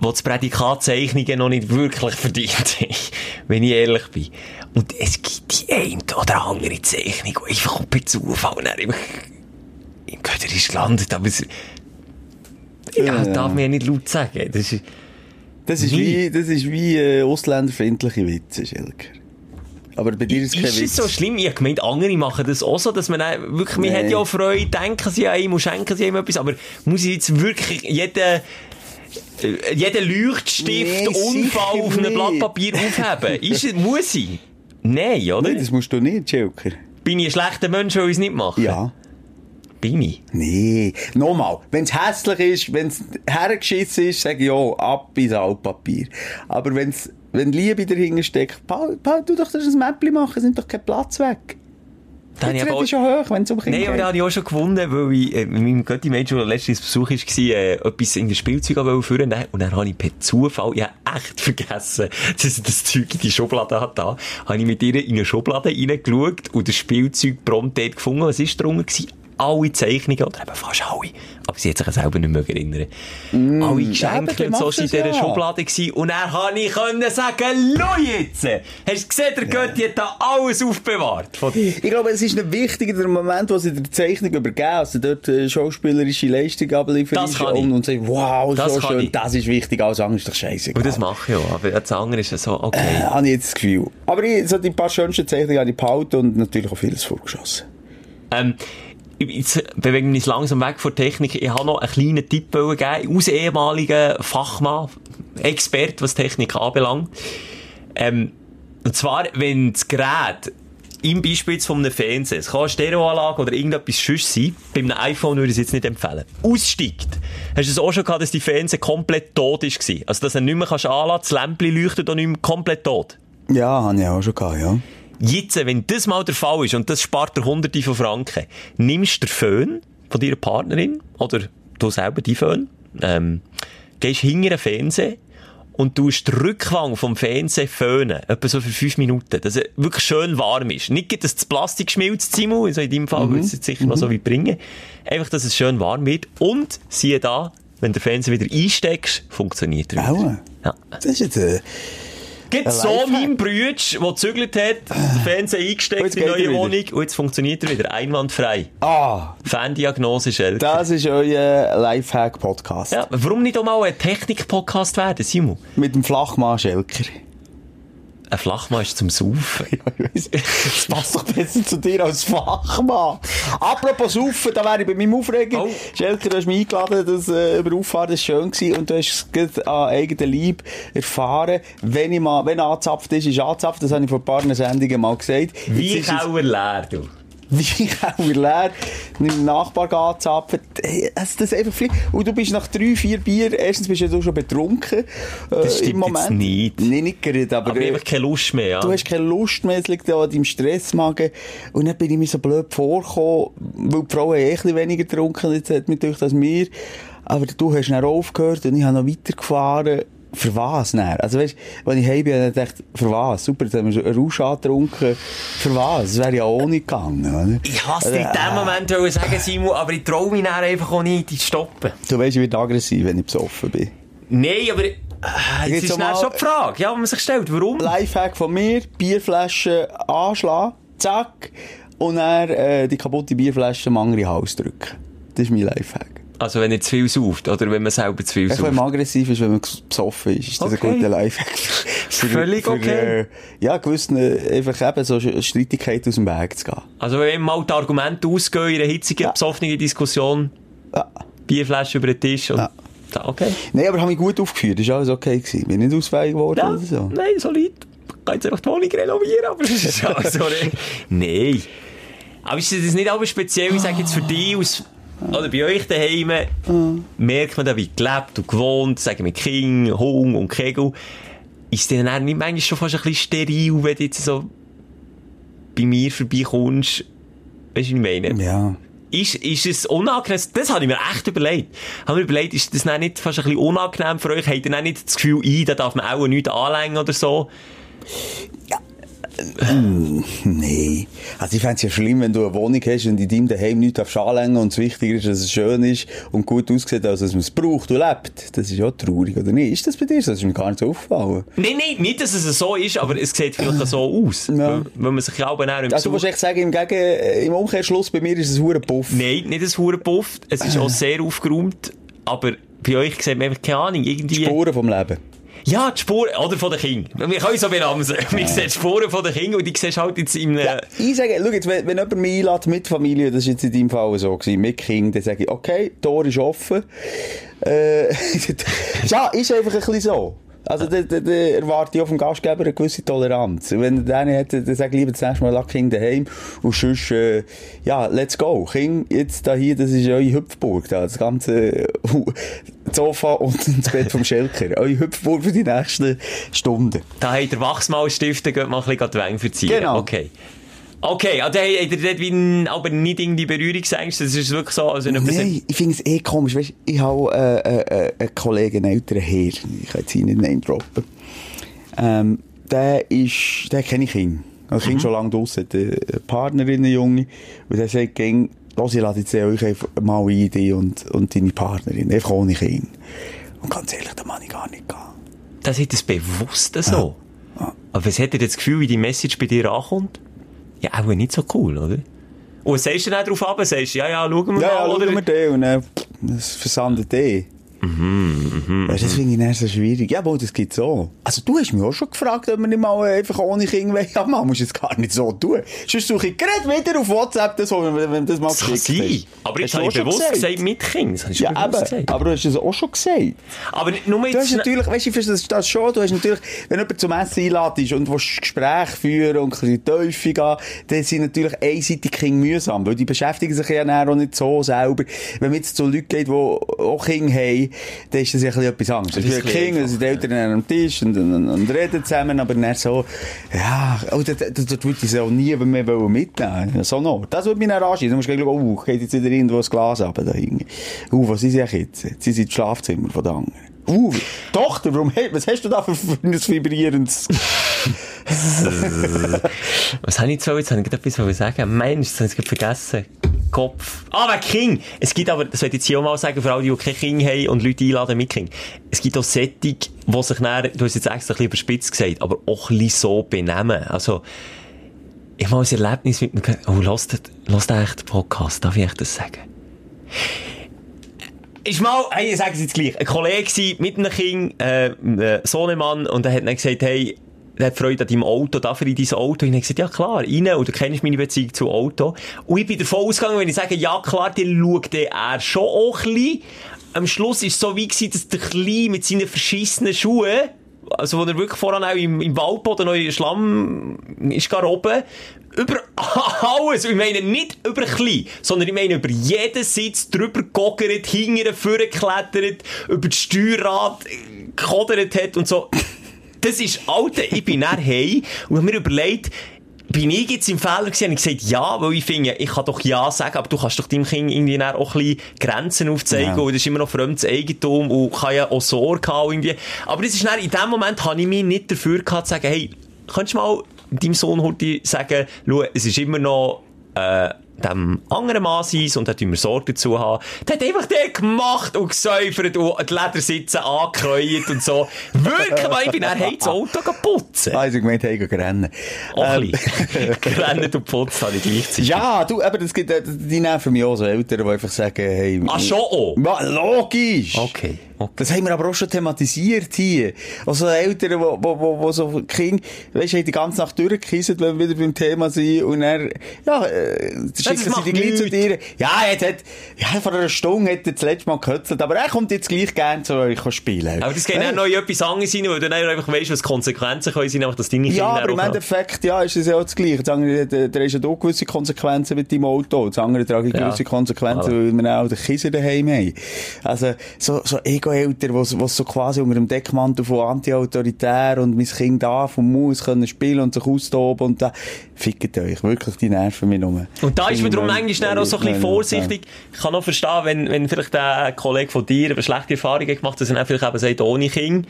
wo das Prädikat Zeichnungen noch nicht wirklich verdient haben, wenn ich ehrlich bin. Und es gibt die eine oder andere Zeichnung, die einfach bei Zufall im, im Götterisch landet, aber es, ja, Ja. darf man ja nicht laut sagen. Das ist, Das ist Wie? wie, das ist wie äh, ausländerfreundliche Witze, Schelker. Aber bei dir ist es kein Ist es so schlimm? Ich gemeint, andere machen das auch so, dass man dann wirklich, man Nee. hat ja auch Freude, denken sie an ihm und schenken sie ihm etwas, aber muss ich jetzt wirklich jeden, äh, jeden Leuchtstift, Nee, Unfall auf einem Blatt. Papier aufheben? Ist es, muss ich? Nein, oder? Nein, das musst du nicht, Schelker. Bin ich ein schlechter Mensch, weil ich es nicht mache? Ja. Bin ich? Nee. Nochmal, wenn es hässlich ist, wenn es hergeschissen ist, sage ich ja, ab ins Altpapier. Aber wenn's, wenn Liebe dahinter steckt, Paul, Paul, du doch das ein Mäppchen machen, es nimmt doch keinen Platz weg. Da Jetzt ich aber schon hoch, wenn es um Kinder Nein, aber da habe ich auch schon gewonnen, weil ich äh, mit meinem Götti Mädchen, der letztens Besuch war, äh, etwas in der Spielzeug führen wollte. Und dann habe ich per Zufall, ich habe echt vergessen, dass ich das Zeug in die Schublade hat da. Habe ich mit ihr in eine Schublade reingeschaut und das Spielzeug prompt dort gefunden. Was war drunter? Alle Zeichnungen, oder eben fast alle. Aber sie hat sich selber nicht mehr erinnern. alle eben, Geschenke und so sind in dieser es ja. Schublade gewesen. Und dann habe ich können sagen, «Schau jetzt! Hast du gesehen, der Götti hat da alles aufbewahrt von dir?» Ich glaube, es ist nicht wichtiger, Moment, wo sie der Zeichnung übergeben, also dort äh, schauspielerische Leistung abliefern Das kann und, und sagen, wow, Das so schön, ich. das ist wichtig, alles andere ist doch scheiße. Und das mache ich auch. Aber das andere ist so, okay. Äh, habe ich jetzt das Gefühl. Aber ich, so die paar schönsten Zeichnungen habe ich behalten und natürlich auch vieles vorgeschossen. Ähm, jetzt bewegen wir uns langsam weg von Technik. Ich habe noch einen kleinen Tipp geben, aus ehemaligen Fachmann, Expert, was Technik anbelangt. Ähm, und zwar, wenn das Gerät im Beispiel von einem Fernseher, es kann eine Stereoanlage oder irgendetwas sonst sein, bei einem iPhone würde ich es jetzt nicht empfehlen, aussteigt. Hast du es auch schon gehabt, dass die Fernseher komplett tot war? Also, dass er nicht mehr kannst anlassen, das Lämpchen leuchtet auch nicht mehr komplett tot. Ja, habe ich auch schon gehabt, ja. Jetzt, wenn das mal der Fall ist, und das spart dir hunderte von Franken, nimmst du den Föhn von deiner Partnerin, oder du selber die Föhn, ähm, gehst hinter den Fernseher und tust den Rückwang vom Fernseher föhnen, etwa so für fünf Minuten, dass er wirklich schön warm ist. Nicht, dass das Plastik schmilzt, Simon, also in deinem Fall würde es jetzt sicher noch so weit bringen. Einfach, dass es schön warm wird. Und, siehe da, wenn der Fernseher wieder einsteckst, funktioniert er wieder. Ja. Das ist jetzt, äh, Gibt Ein so mein Brütsch, der gezügelt hat, den Fernseher Und eingesteckt in die neue. Wohnung und jetzt funktioniert er wieder einwandfrei. ah, Fandiagnose Schelker. das ist euer Lifehack-Podcast. Ja, warum nicht auch mal ein Technik-Podcast werden, Simon? Mit dem Flachmann Schelker. Ein Flachmann ist zum Saufen. Ich weiss, Das passt doch besser zu dir als Fachmann. Apropos Saufen, da wäre ich bei meinem Aufreger. Oh. Schelker, du hast mich eingeladen, das äh, über Auffahrt das war schön gewesen und du hast es an eigenem Leib erfahren. Wenn ich mal, wenn angezapft ist, ist angezapft. Das habe ich vor ein paar Sendungen mal gesagt. Wie Kauer leer, du. Wie Kauer leer, mit dem Nachbar angezapft. Hey, Also das einfach viel. Und du bist nach drei, vier Bier, erstens bist du schon betrunken. Äh, Das stimmt im Moment. nicht. Nee, nicht gerade, aber, Aber ich äh, habe keine Lust mehr, ja. Du hast keine Lust mehr, es liegt ja an deinem Stressmagen. Und dann bin ich mir so blöd vorgekommen, weil die Frauen eh ein bisschen weniger getrunken jetzt hat mir gedacht als mir. Aber du hast dann aufgehört und ich habe noch weitergefahren. Für was dann? Also weißt, wenn ich heim bin, habe ich gedacht, für was? Super, jetzt haben wir einen Rausch angetrunken. Für was? Das wäre ja auch nicht gegangen, oder? Ich hasse dir in dem Moment wollen sagen, Simon, aber ich traue mich dann einfach auch nicht, dich zu stoppen. Du weißt, ich werde aggressiv, wenn ich besoffen bin. Nein, aber äh, jetzt ist dann mal- schon die Frage, ja, die man sich stellt, warum? Lifehack von mir, Bierflasche anschlagen, zack, und dann äh, die kaputte Bierflasche am anderen Hals drücken. Das ist mein Lifehack. Also wenn er zu viel sauft, oder wenn man selber zu viel Echt, wenn sauft. man aggressiv ist, wenn man besoffen ist, ist das Okay. ein guter Lifehack. Für- Völlig okay. Äh, ja, gewissen, äh, einfach eben so Streitigkeiten aus dem Weg zu gehen. Also wenn mal die Argumente ausgehen in einer hitzigen, Ja. besoffenen Diskussion, Ja. Bierflasche über den Tisch und... Ja. Da, okay. Nein, aber habe mich gut aufgeführt, ist alles okay gewesen. Bin nicht ausfähig geworden Ja, oder so. nein, solid. Ich kann jetzt einfach die Wohnung renovieren, aber das ist auch so. ne? Nein. Aber ist das nicht aber speziell, ich sage jetzt für dich aus, oder bei euch daheim, merkt man da, wie gelebt und gewohnt, sagen wir King, Hung und Kegel. Ist denn dann nicht manchmal schon fast ein bisschen steril, wenn du jetzt so bei mir vorbeikommst? Weißt du, was ich meine? Ja. ist, ist es unangenehm? Das habe ich mir echt überlegt. Habe mir überlegt, ist das dann nicht fast ein bisschen unangenehm für euch? Habt ihr dann nicht das Gefühl, ein, da darf man auch nichts anlängen oder so? Nee. Also ich fände es ja schlimm, wenn du eine Wohnung hast und in deinem Daheim nichts darfst anlängen und es wichtiger ist, dass es schön ist und gut aussieht, als dass man es braucht und lebt. Das ist ja traurig, oder nicht? Ist das bei dir so? Das ist mir gar nicht so aufgefallen. Nein, nein, nicht, dass es so ist, aber es sieht vielleicht so aus. Ja. Weil, weil man sich auch dann im Also du musst echt sagen, im, Gegen äh, im Umkehrschluss bei mir ist es ein Puff. Nein, nicht ein Hurenpuff. Es ist auch sehr aufgeräumt. Aber bei euch sieht man einfach keine Ahnung, irgendwie... Spuren vom Leben. Ja, die Spuren, oder von den Kindern. Wir können so benamsen. Wir sehen die Spuren von den Kindern und die siehst halt jetzt in einem... Ich sage, schau jetzt, wenn, wenn jemand mich einlädt mit Familie, das ist jetzt in deinem Fall so gewesen, mit Kind, dann sage ich, okay, Tor ist offen. Äh, ja, ist einfach ein bisschen so. Also, da, da, da erwarte ich auch vom Gastgeber eine gewisse Toleranz. Und Wenn er den hat, dann ich lieber das nächste Mal, lass Kind daheim. Und sonst, äh, ja, let's go. Kind, jetzt da hier, das ist eure Hüpfburg, da. Das ganze, äh, Sofa und das Bett vom Schelker. Eure Hüpfburg für die nächsten Stunden. Da hat der Wachsmalstift, dann geht mal ein bisschen die Wangen verziehen. Genau. Okay. Okay, also habt ihr dort wie aber nicht irgendwie Berührungsängste? Das ist wirklich so, also Nein, ich finde es eh komisch. Weißt, ich habe äh, äh, äh, einen Kollegen, einen älteren Herr, ich kann jetzt hier nicht Name droppen. Ähm, der ist, der kenne ich ihn. Also Kind schon lange draussen, hat eine Partnerin, eine Junge. Und der sagt, gäng, los, ich lade jetzt euch einfach mal ein, dich und, und deine Partnerin, einfach ohne Kind. Und ganz ehrlich, da kann ich gar nicht gehen. Das hat das bewusst so. Aber was hat er das Gefühl, wie die Message bei dir ankommt? Ja, auch nicht so cool, oder? Und was sagst du dann darauf ab? Sagst du, ja, ja, schauen wir Ja, ja, mal, oder? schauen wir den und dann, das versandet eh. Weißt, das finde ich dann so schwierig. Ja, aber das gibt so. Also, du hast mich auch schon gefragt, ob wir nicht mal einfach ohne Kind wollen. Ja, man muss es gar nicht so tun. Sonst suche ich gerade wieder auf WhatsApp, das, wenn, wenn das mal Das kann sein. Aber jetzt habe du ich auch schon bewusst gesagt, mit Kind. Das Ja, gesagt. Aber du hast es auch schon gesagt. Aber nur Du hast jetzt... natürlich, weißt du, ich verstehe das schon, du hast natürlich, wenn jemand zum Essen einladest und willst Gespräch führen und ein bisschen Teufel gehen, dann sind natürlich einseitig Kinder mühsam, weil die beschäftigen sich ja auch nicht so selber. Wenn man jetzt zu Leuten geht, die auch Kinder haben, dann ist das ja ein bisschen etwas anderes. Das Das ist Kind, ein sind die Eltern einem Tisch und, und, und reden zusammen, aber dann so, ja, oh, dort würde ich auch nie mehr wollen mitnehmen. So noch. Das würde mich dann anschießen. Du musst gleich schauen, oh, geht jetzt wieder irgendwo ein Glas ab, da hinten. Uh, was ist jetzt? Sie sind im Schlafzimmer von den anderen. Uh, Tochter, warum, was hast du da für, für ein vibrierendes... Was habe ich jetzt? Jetzt habe ich gerade etwas sagen. Mensch, das habe ich vergessen. Kopf. Ah, wegen King. Es gibt aber, das wollte ich jetzt hier auch mal sagen, für alle, die keine King haben und Leute einladen mit King. Es gibt auch Sättig, die sich näher, du hast jetzt extra ein bisschen überspitzt gesagt, aber auch ein bisschen so benehmen. Also, ich mal ein Erlebnis mit mir gehabt. Oh, lass den, echt Podcast, darf ich echt das sagen? ist mal, hey, ich sage es jetzt gleich, ein Kollege gewesen, mit einem Kind, äh, ein Sohnemann, und er hat dann gesagt, hey, der hat Freude an deinem Auto, darf er in dein Auto? Und ich gesagt, ja klar, rein, und du kennst meine Beziehung zum Auto. Und ich bin davon ausgegangen, wenn ich sage, ja klar, dann schaut er schon auch ein bisschen. Am Schluss war es so wie gewesen, dass der Kleine mit seinen verschissenen Schuhen, also wo er wirklich voran auch im, im Waldboden noch in Schlamm ist gar oben, über alles, ich meine nicht über klein, sondern ich meine über jeden Sitz drüber gegoggert, hinterher vorgeklettert, über das Steuerrad äh, gekodert hat und so. Das ist, Alter, ich bin dann heim und habe mir überlegt, bin ich jetzt im Fehler gewesen? Und ich gesagt, ja, weil ich finde, ich kann doch ja sagen, aber du kannst doch deinem Kind irgendwie auch ein bisschen Grenzen aufzeigen, Ja. und das ist immer noch fremdes Eigentum und kann ja auch Sorge haben irgendwie. Aber das ist dann, in dem Moment habe ich mich nicht dafür gehabt, zu sagen, hey, könntest du mal deinem Sohn heute sagen, schau, es ist immer noch, äh, dem anderen Mann sein und da tun wir Sorge dazu haben. Der hat einfach den gemacht und gesäufert und die Ledersitze angekreuzt und so. Wirklich, weil ich bin dann das Auto putzen. Also, gemeint, hey, gehen rennen. Auch Ähm. Gerannt und geputzt habe ich gleichzeitig. Ja, du, aber das gibt, äh, die nerven mich auch so Eltern, die einfach sagen, hey... Ah, schon auch? Ja, logisch! Okay. Okay. Das haben wir aber auch schon thematisiert hier. Also Eltern, wo, wo, wo, wo so Kinder, weisst du, die ganze Nacht durchgekissen, wenn wir wieder beim Thema sind, und dann, ja, äh, schicken sie die gleich zu dir. Ja, jetzt hat, ja, vor einer Stunde hat er das letzte Mal gekötzelt, aber er kommt jetzt gleich gerne zu euch spielen. Aber das geht dann noch in etwas anderes rein, weil du dann einfach weißt, was die Konsequenzen können sein, nämlich, dass deine Kinder Ja, aber im Endeffekt, ja, ist es ja auch das Gleiche. Das andere, da, hast ja auch gewisse Konsequenzen mit deinem Auto. Das andere trage ich Ja. gewisse Konsequenzen, Voilà. weil wir auch den Kiser daheim haben. Also, so, so Ego-Eltern, die so quasi unter dem Deckmantel von anti-autoritär und mein Kind darf und muss können spielen und sich austoben und da, fickt euch. Wirklich, die nerven mich nur. Und da ist mir darum manchmal auch so ein bisschen vorsichtig. Ich kann auch verstehen, wenn, wenn vielleicht der Kollege von dir eine schlechte Erfahrung gemacht hat, dass er dann vielleicht eben sagt, ohne Kind.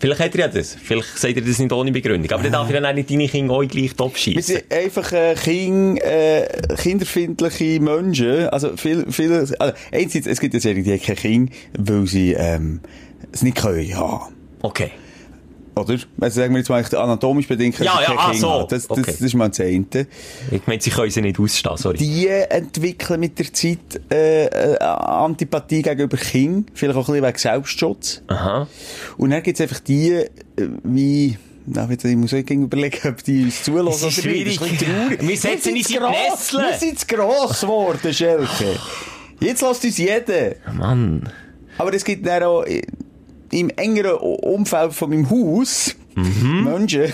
Vielleicht hat er ja das. Vielleicht sagt er das nicht ohne Begründung. Aber dann darf er dann auch nicht deine Kinder auch gleich top Wir schießen. sind einfach äh, kind, äh, kinderfindliche Menschen. Also viel, viel, also einerseits, es gibt ja solche, die haben kein Kind, weil sie ähm, es nicht können haben. Okay. Oder? Also sagen wir jetzt mal anatomisch bedingt, Ja, ja, ah, so. Das, das, Okay. das ist mal das eine. Ich meine, sie können sie nicht ausstehen, sorry. Die entwickeln mit der Zeit äh, äh, Antipathie gegenüber Kindern, vielleicht auch ein bisschen wegen Selbstschutz. Aha. Und dann gibt's einfach die, äh, wie, na, jetzt, ich muss irgendwie überlegen, ob die uns zulassen Es ist schwierig. Das ist traurig. Wir setzen uns in. Nesseln. Wir sind zu gross geworden, Schelke. Jetzt lässt uns jeder. Mann. Aber es gibt dann auch äh, im engeren Umfeld von meinem Haus Menschen,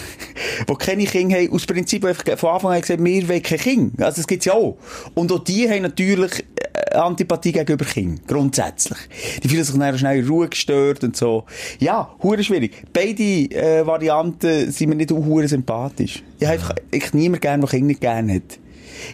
die keine Kinder haben, aus Prinzip einfach von Anfang an gesagt, wir wollen keine Kinder. Also das gibt's ja auch. Und auch die haben natürlich äh, Antipathie gegenüber Kindern. Grundsätzlich. Die fühlen sich dann schnell in Ruhe gestört und so. Ja, hure schwierig. Beide äh, Varianten sind mir nicht auch sympathisch. Ich habe einfach ich niemand gern, der Kinder nicht gern hat.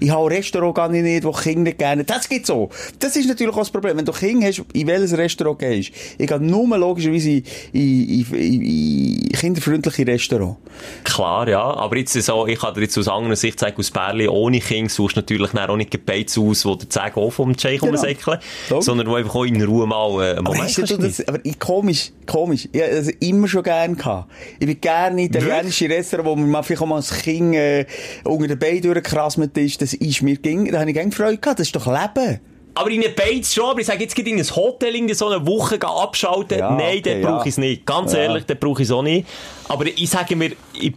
Ich habe ein Restaurant gar nicht, wo Kinder nicht gerne. Das gibt's auch. Das ist natürlich auch das Problem. Wenn du Kinder hast, in welches Restaurant gehst, ich gehe nur logischerweise in, in, in, in kinderfreundliche Restaurant. Klar, ja. Aber jetzt so, ich kann dir jetzt aus anderer Sicht sagen, aus Bärli ohne Kind suchst du natürlich auch nicht Beiz aus, wo der Zäge auch vom Scheich Genau. rumsäckeln, sondern wo einfach auch in Ruhe mal äh, einen Aber, Moment weißt du, das, aber ich, komisch, komisch. Ich habe das immer schon gern gehabt. Ich bin gerne in italienische Restaurant, wo man vielleicht auch mal als Kind, äh, unter den Beinen durchgerasmet ist. Das ist mir ging, da habe ich gerne Freude gehabt. Das ist doch Leben. Aber in den Beiz schon, aber ich sage, jetzt geht in ein Hotel in so eine Woche abschalten. Ja, Nein, okay, dort brauche ja. ich es nicht. Ganz Ja. ehrlich, dort brauche ich es auch nicht. Aber ich sage mir, ich,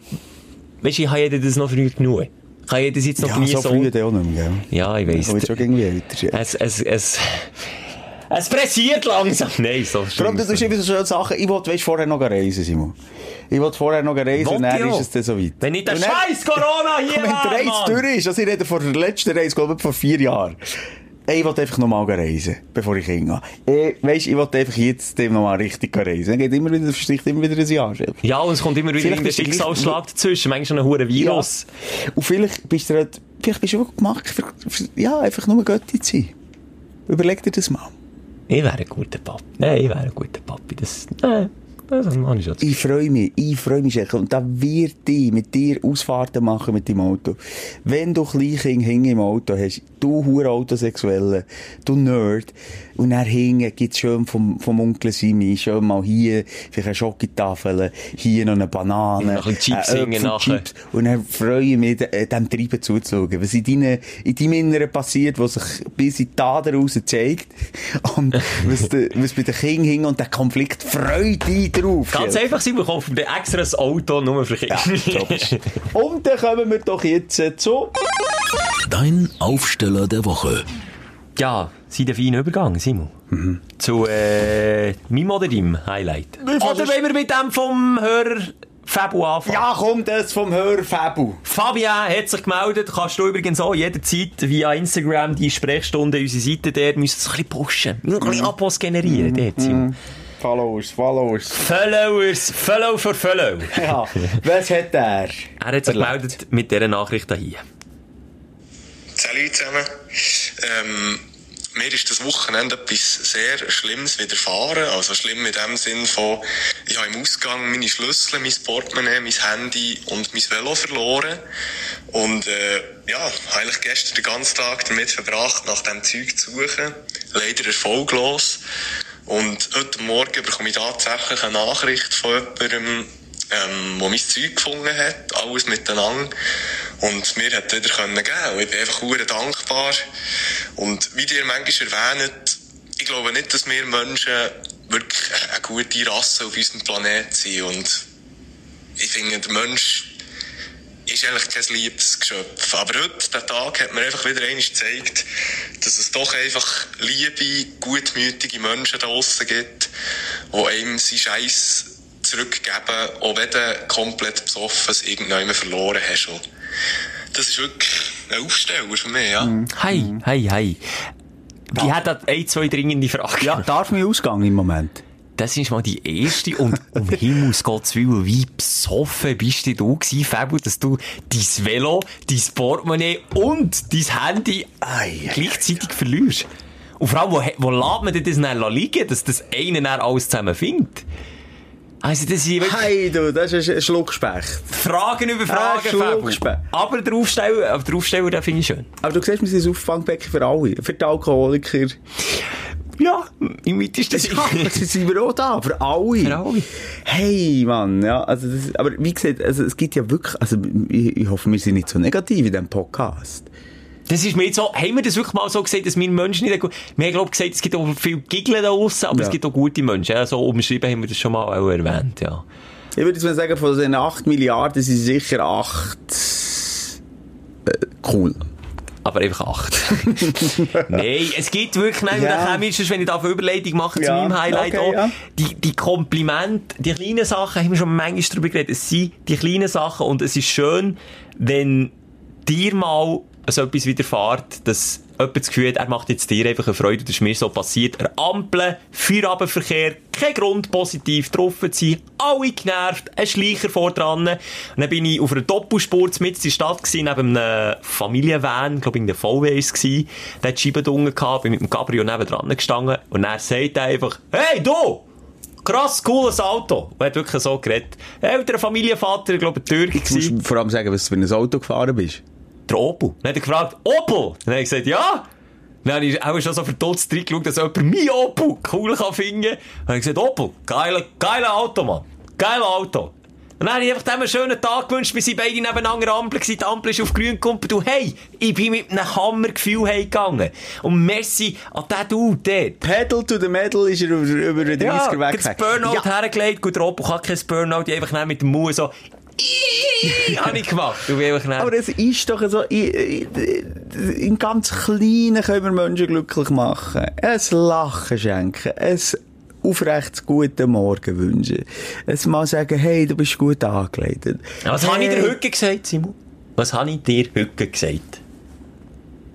weißt du, ich habe das noch früh genug. Ich habe jeder jetzt noch Ja, genießen. so früh dann auch nicht mehr, gell? Ja, ich weiss. Ich jetzt schon irgendwie älter. Es, es, es, es pressiert langsam. Nein, so Vor allem, das ist immer so schöne Sachen. Ich wollte, weißt, vorher noch reisen, Simon. Ich wollte vorher noch reisen Wollt und dann auch? ist es dann so weit. Wenn nicht der scheiß Corona hier Wenn die Reise Mann. durch ist, also ich rede von der letzten Reise, glaube ich, vor vier Jahren. Ich wollte einfach nochmal reisen, bevor ich hingehe. Ich, ich wollte einfach jetzt dem nochmal richtig reisen. Dann geht immer wieder, verstricht immer wieder ein Jahr. Ja, und es kommt immer wieder du gleich- Schicksalsschlag dazwischen. Manchmal schon ein hoher Virus. Und vielleicht bist du halt, vielleicht bist du wirklich gemacht, für, für, ja, einfach nur Götti zu sein. Überleg dir das mal. Ich wäre ein guter Papi. Nein, ich wäre ein guter Papi. Das, nein, das mache ich schon. Ich freue mich, ich freue mich, Schelke. Und da wird die mit dir Ausfahrten machen mit deinem Auto. Wenn du Kleinkind hinten im Auto hast, du hure Autosexuelle, du Nerd, und dann hinten gibt's schön vom, vom Onkel Simi, schön mal hier, vielleicht eine Schokotafel, hier noch eine Banane, Noch ein bisschen Chips ein hingen Äpfel, nachher. Chips. Und dann freue ich mich, de- dem Treiben zuzuschauen. Was in deinem, in deinem Inneren passiert, was sich bis in die Taten raus zeigt. Und was, de, was bei den Kindern hing und der Konflikt freut dich drauf. Ganz einfach, Simon, kaufen wir extra ein Auto nur für Kinder. Ja. Und dann kommen wir doch jetzt äh, zu... Dein Aufsteller der Woche. Ja, sind ein feiner Übergang, Simon. Zu äh, meinem oder deinem Highlight. Oder wenn wir mit dem vom Hörer Fabu anfangen. Ja, komm, das vom Hörfabu. Fabian hat sich gemeldet, kannst du übrigens auch jederzeit via Instagram die Sprechstunde, unsere Seite dort, müssen es ein bisschen pushen. Ein bisschen Abos generieren dort, Simon. Followers, Followers. Followers, Follow for Follow. Ja, was hat er? Er hat sich gemeldet mit dieser Nachricht hier. Salut zusammen. Ähm, mir ist das Wochenende etwas sehr Schlimmes widerfahren. Also schlimm in dem Sinn von, ich habe im Ausgang meine Schlüssel, mein Portemonnaie, mein Handy und mein Velo verloren. Und äh, ja, eigentlich gestern den ganzen Tag damit verbracht, nach dem Zeug zu suchen. Leider erfolglos. Und heute Morgen bekomme ich tatsächlich eine Nachricht von jemandem, ähm, der mein Zeug gefunden hat, alles miteinander. Und mir hat wieder können geben. Ich bin einfach sehr dankbar. Und wie ihr manchmal erwähnt, ich glaube nicht, dass wir Menschen wirklich eine gute Rasse auf unserem Planeten sind. Und ich finde, der Mensch ist eigentlich kein Liebesgeschöpf. Aber heute, der Tag, hat mir einfach wieder einmal gezeigt, dass es doch einfach liebe, gutmütige Menschen da draussen gibt, die einem seinen Scheiß zurückgeben, auch wenn du komplett besoffen es irgendwann verloren hast. Und das ist wirklich ein Aufsteller für mich, ja. Hi, hi, hi. Die hat da ein, zwei dringende Fragen. Ja, darf mich ausgehen im Moment? das ist mal die erste und um Himmels Gottes Willen, wie besoffen bist du gewesen, Fabio, dass du dein Velo, dein Portemonnaie und dein Handy gleichzeitig verlierst. Und vor allem, wo, wo lässt man denn das dann liegen, dass das einer dann alles zusammen findet? Also, das sind Hey, du, das ist ein Schluckspecht. Fragen über Fragen. Schluckspecht. Aber der Aufsteller, aber der Aufsteller, den finde ich schön. Aber du siehst, wir sind ein Auffangbecken für alle. Für die Alkoholiker. Ja, im weitesten Ja, das sind wir auch da. Für alle. Für alle. Hey, Mann, ja. Also das, aber wie gesagt, also es gibt ja wirklich, also ich, ich hoffe, wir sind nicht so negativ in diesem Podcast. Das ist mir jetzt so, haben wir das wirklich mal so gesagt, dass wir Menschen nicht gut, wir haben gesagt, es gibt auch viel Giggle da draussen, aber Ja. es gibt auch gute Menschen, ja, so umschrieben haben wir das schon mal auch erwähnt, ja. Ich würde jetzt mal sagen, von diesen 8 Milliarden sind sicher 8 äh, cool. Aber einfach acht. Nein, es gibt wirklich, nein, Ja. dann käme wenn ich da eine Überleitung mache zu Ja, meinem Highlight okay, auch, ja. die, die Komplimente, die kleinen Sachen, haben wir schon manchmal darüber geredet, es sind die kleinen Sachen und es ist schön, wenn dir mal so etwas widerfährt, dass jemand das Gefühl hat, er macht jetzt dir einfach eine Freude, das ist mir so passiert, eine Ampel, Feierabendverkehr, kein Grund positiv getroffen zu sein, alle genervt, ein Schleicher vor dran. Und dann bin ich auf einer Doppelspur mit in der Stadt gewesen, neben einem Familienvan, glaube ich, in der VW ist es. Der hat die Scheibe unten gehabt, bin mit dem Cabrio neben dran gestanden und er sagt er einfach, hey, du! Krass, cooles Auto. Und er hat wirklich so geredet. Älterer Familienvater, ich glaube, ein Türk Du musst vor allem sagen, was du für ein Auto gefahren bist. Der Opel. Dann hat er gefragt, Opel? Dann habe ich gesagt, ja. Dann habe ich auch schon so verdutzt reingeschaut, dass jemand mein Opel cool kann finden. Dann habe ich gesagt, Opel, geile, geile Auto, Mann. Geiles Auto. Und dann habe ich einfach dem einen schönen Tag gewünscht. Wir sind beide nebeneinander Ampel gewesen. Die Ampel ist auf grün gekommen. Du, hey, ich bin mit einem Hammergefühl heimgegangen. Und merci an den Dude dort. Pedal to the Metal ist er über, über den 30er Ja, weg. das Burnout Ja. hergelegt. Gut, der Opel hat kein Burnout. Ich einfach mit dem Mund so, habe ich gemacht. Aber es ist doch so, in ganz Kleinen können wir Menschen glücklich machen. Ein Lachen schenken, ein aufrechtes guten Morgen wünschen. ein mal sagen, hey, du bist gut angeleitet. Was habe ich dir Hey. heute gesagt, Simon? Was habe ich dir heute gesagt?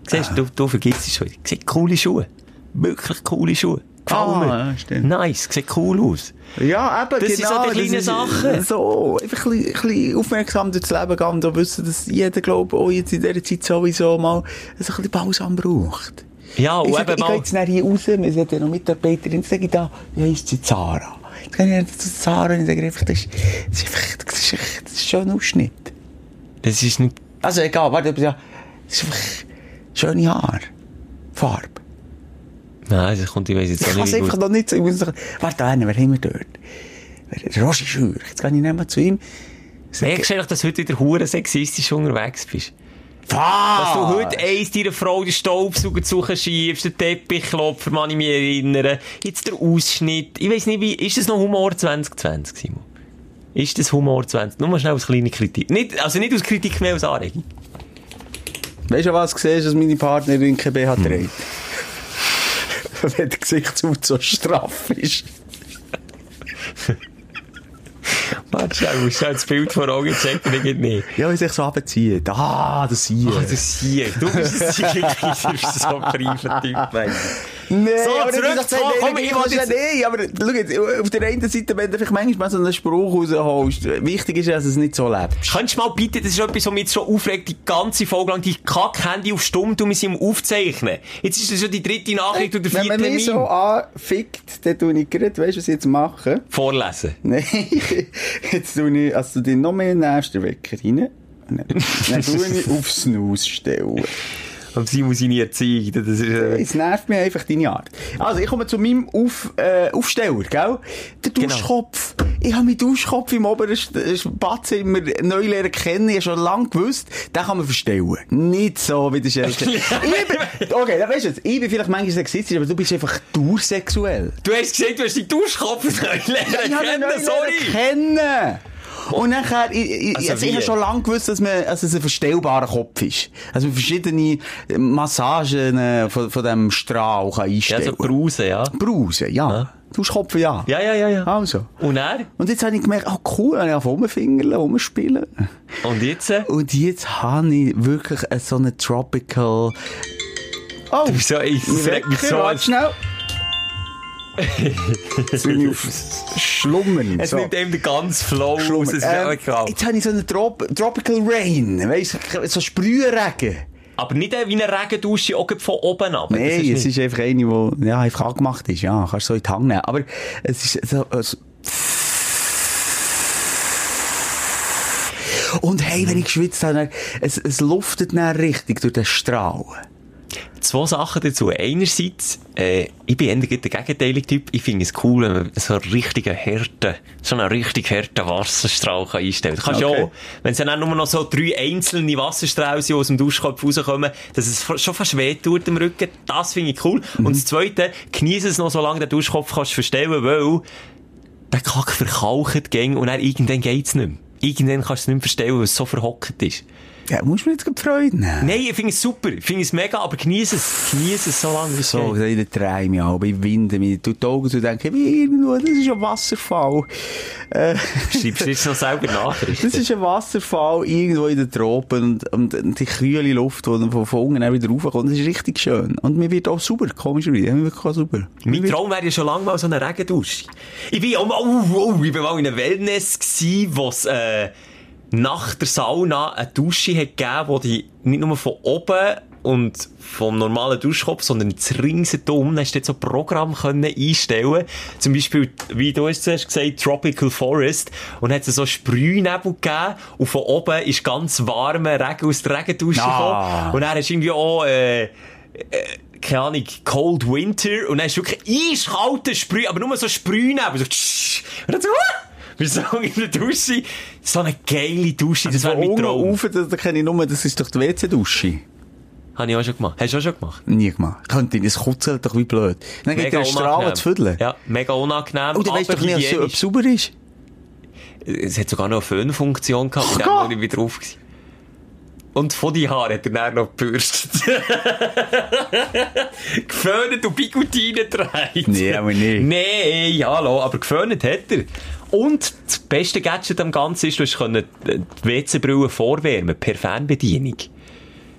Siehst du, du, du vergisst es schon. Coole Schuhe. Wirklich coole Schuhe. Gefallen Ah, mir. ja, stimmt. Nice, sieht cool aus. Ja, eben, Das sind genau. so die kleinen Sachen. So, einfach ein bisschen, ein bisschen aufmerksam durchs Leben gehen und wissen, dass jeder, glaube ich, auch jetzt in dieser Zeit sowieso mal ein bisschen Balsam braucht. Ja, und Ich, sage, eben ich gehe jetzt hier raus, wir sind ja noch Mitarbeiterin, sage ich da, wie heisst sie, Zara? Jetzt gehe ich zu Zara und ich sage einfach, das ist, das ist einfach, das ist, echt- das ist schon ein Ausschnitt. Es ist nicht... Also egal, warte, aber ja, das ist einfach schöne Haare. Farbe. Nein, das kommt, ich weiss jetzt Ich kann nicht, wie einfach gut. noch nicht. Ich muss noch, warte, einen, wer haben wir dort? Wer- Der Roger Schür. Jetzt gehe ich nicht mal zu ihm. Merkst du eigentlich, dass du heute wieder hure sexistisch unterwegs bist? Dass Was? du heute eins deiner Frau den Staubsauger schiebst, den Teppichklopfer, kann ich mich erinnern. Jetzt der Ausschnitt. Ich weiss nicht, wie, ist das noch Humor 2020, Simon? Ist das Humor 20? Nur mal schnell als kleine Kritik. Nicht, also nicht aus Kritik, mehr als Anregung. Weißt du, was du siehst, dass meine Partnerin kein BH Hm. Wenn der Gesichtshaut so straff ist. Warte schnell, du musst das Bild vor Augen checken, ich nicht. Ja, wie sich so abzieht. Ah, das hier. Ach, das hier. Du bist ein Siegekaiser, du bist so ein Typ, Nee, So, aber zurück komm, ich wollte will nee, aber schau jetzt, auf der einen Seite, wenn du vielleicht manchmal mal so einen Spruch rausholst, wichtig ist, dass du es nicht so lebst. Kannst du mal bitte, das ist etwas, was mich jetzt schon aufregt, die ganze Folge lang, die Kack-Handy auf Stumm wir sind am Aufzeichnen. Jetzt ist das schon die dritte Nachricht oder Wenn vierte man mich so anfickt, dann tue ich gerade, weißt du, was ich jetzt mache? Vorlesen. Nein, jetzt tue ich, also du noch mehr nervst den Wecker rein. Dann, dann tue ich auf Snooze stellen. Und sie muss seine Erziehung, das ist, äh, Es nervt mich einfach deine Art. Also, ich komme zu meinem Auf, äh, Aufsteller, gell? Der Genau. Duschkopf. Ich habe meinen Duschkopf im oberen äh, Badzimmer neu lernen kennen. Ich habe schon lange gewusst, den kann man verstellen. Nicht so wie der ich bin, okay, dann weißt du jetzt, ich bin vielleicht manchmal sexistisch, aber du bist einfach dursexuell. Du hast gesagt, du hast die Duschkopf neu Ich lernen ihn neu kennen, sorry. kennen. Und nachher, ich, ich, Also also ich habe schon lange gewusst, dass, man, dass es ein verstellbarer Kopf ist. Also verschiedene Massagen äh, von, von diesem Strahl kann Ja, einstellen so Brause, ja. Brause, ja. Ja. Duschkopf, ja. Ja, ja, ja, ja. Also. Und er? Und jetzt habe ich gemerkt, oh cool, dann habe ich rumfingerle, rumspielen. Und jetzt? Und jetzt habe ich wirklich so eine Tropical... Oh, Du bist so, ich mein sag mich so, warte schnell. Ich auf Schlummern. Es so. nimmt eben den ganzen Flow raus. Ähm, wirklich grau. jetzt habe ich so einen Trop Tropical Rain. Weißt du, so Sprühregen. Aber nicht wie eine Regendusche auch von oben ab. Nein, es ist einfach eine, die ja, einfach angemacht ist. Ja, kannst du so in die Hand nehmen. Aber es ist so... so und hey, wenn ich geschwitzt habe, es, es luftet dann richtig durch den Strahl. Zwei Sachen dazu. Einerseits, äh, ich bin eher der gegenteilige Typ. Ich finde es cool, wenn man so einen richtigen harten, so einen richtig harten Wasserstrahl kann einstellen kann. Kannst Okay. auch, wenn es dann auch nur noch so drei einzelne Wasserstrahlen sind, die aus dem Duschkopf rauskommen, dass es schon fast weh tut im Rücken, das finde ich cool. Und das Zweite, genieße es noch, solange den Duschkopf kannst verstellen, weil der Kack verkalkt ging und dann irgendwann geht's nicht mehr. Irgendwann kannst du es nicht mehr verstellen, weil es so verhockt ist. Ja, musst du mir jetzt gerade Freude nehmen. Nein, ich finde es super. Ich finde es mega, aber genieße es. Genieße es so lange, wie es So, geht. in der Träume auch, ich winde mich, tue die Augen zu denken, wie irgendwo, das ist ein Wasserfall. Äh, Schreibst du jetzt noch selber Nachrichten? das ist ein Wasserfall irgendwo in den Tropen und, und, und die kühle Luft, die dann von, von unten dann wieder raufkommt, das ist richtig schön. Und mir wird auch super, komischerweise, mir wird auch super. Mein Traum wäre ja schon lange mal so eine Regendusche. Ich bin, oh, oh, oh, ich bin mal in einem Wellness gsi, wo es, äh, nach der Sauna eine Dusche hat gegeben, wo die nicht nur von oben und vom normalen Duschkopf, sondern das ringsherum, hast du dort so ein Programm können einstellen Zum Beispiel, wie du es zuerst gesagt Tropical Forest. Und hat es so Sprühnebel gegeben. Und von oben ist ganz warmer Regen aus der Regendusche Ah. gekommen. Und dann hast du irgendwie auch, äh, keine Ahnung, Cold Winter und dann ist wirklich eiskalter Sprüh, aber nur so Sprühnebel, so tsch, und dann so, uh, wir so in der Dusche, so eine geile Dusche, das wäre mein Traum. rauf, das, das kenne ich nur, das ist doch die WC-Dusche. Habe ich auch schon gemacht. Hast du auch schon gemacht? Nie gemacht. Könnte ich, das kutzelt doch wie blöd. Dann geht der Strahlen zu füddeln. Ja, mega unangenehm. Und du weißt doch nicht, ob es sauber ist. Es hat sogar noch eine Föhnfunktion gehabt, mit dem, wo ich wieder drauf war. Und von die Haare hat er dann noch gebürstet. geföhnt und Bigutine gedreht. Nee, aber nicht. Nee, hallo, aber geföhnt hat er. Und das beste Gadget am Ganzen ist, du hast können die WC-Brille vorwärmen, per Fernbedienung.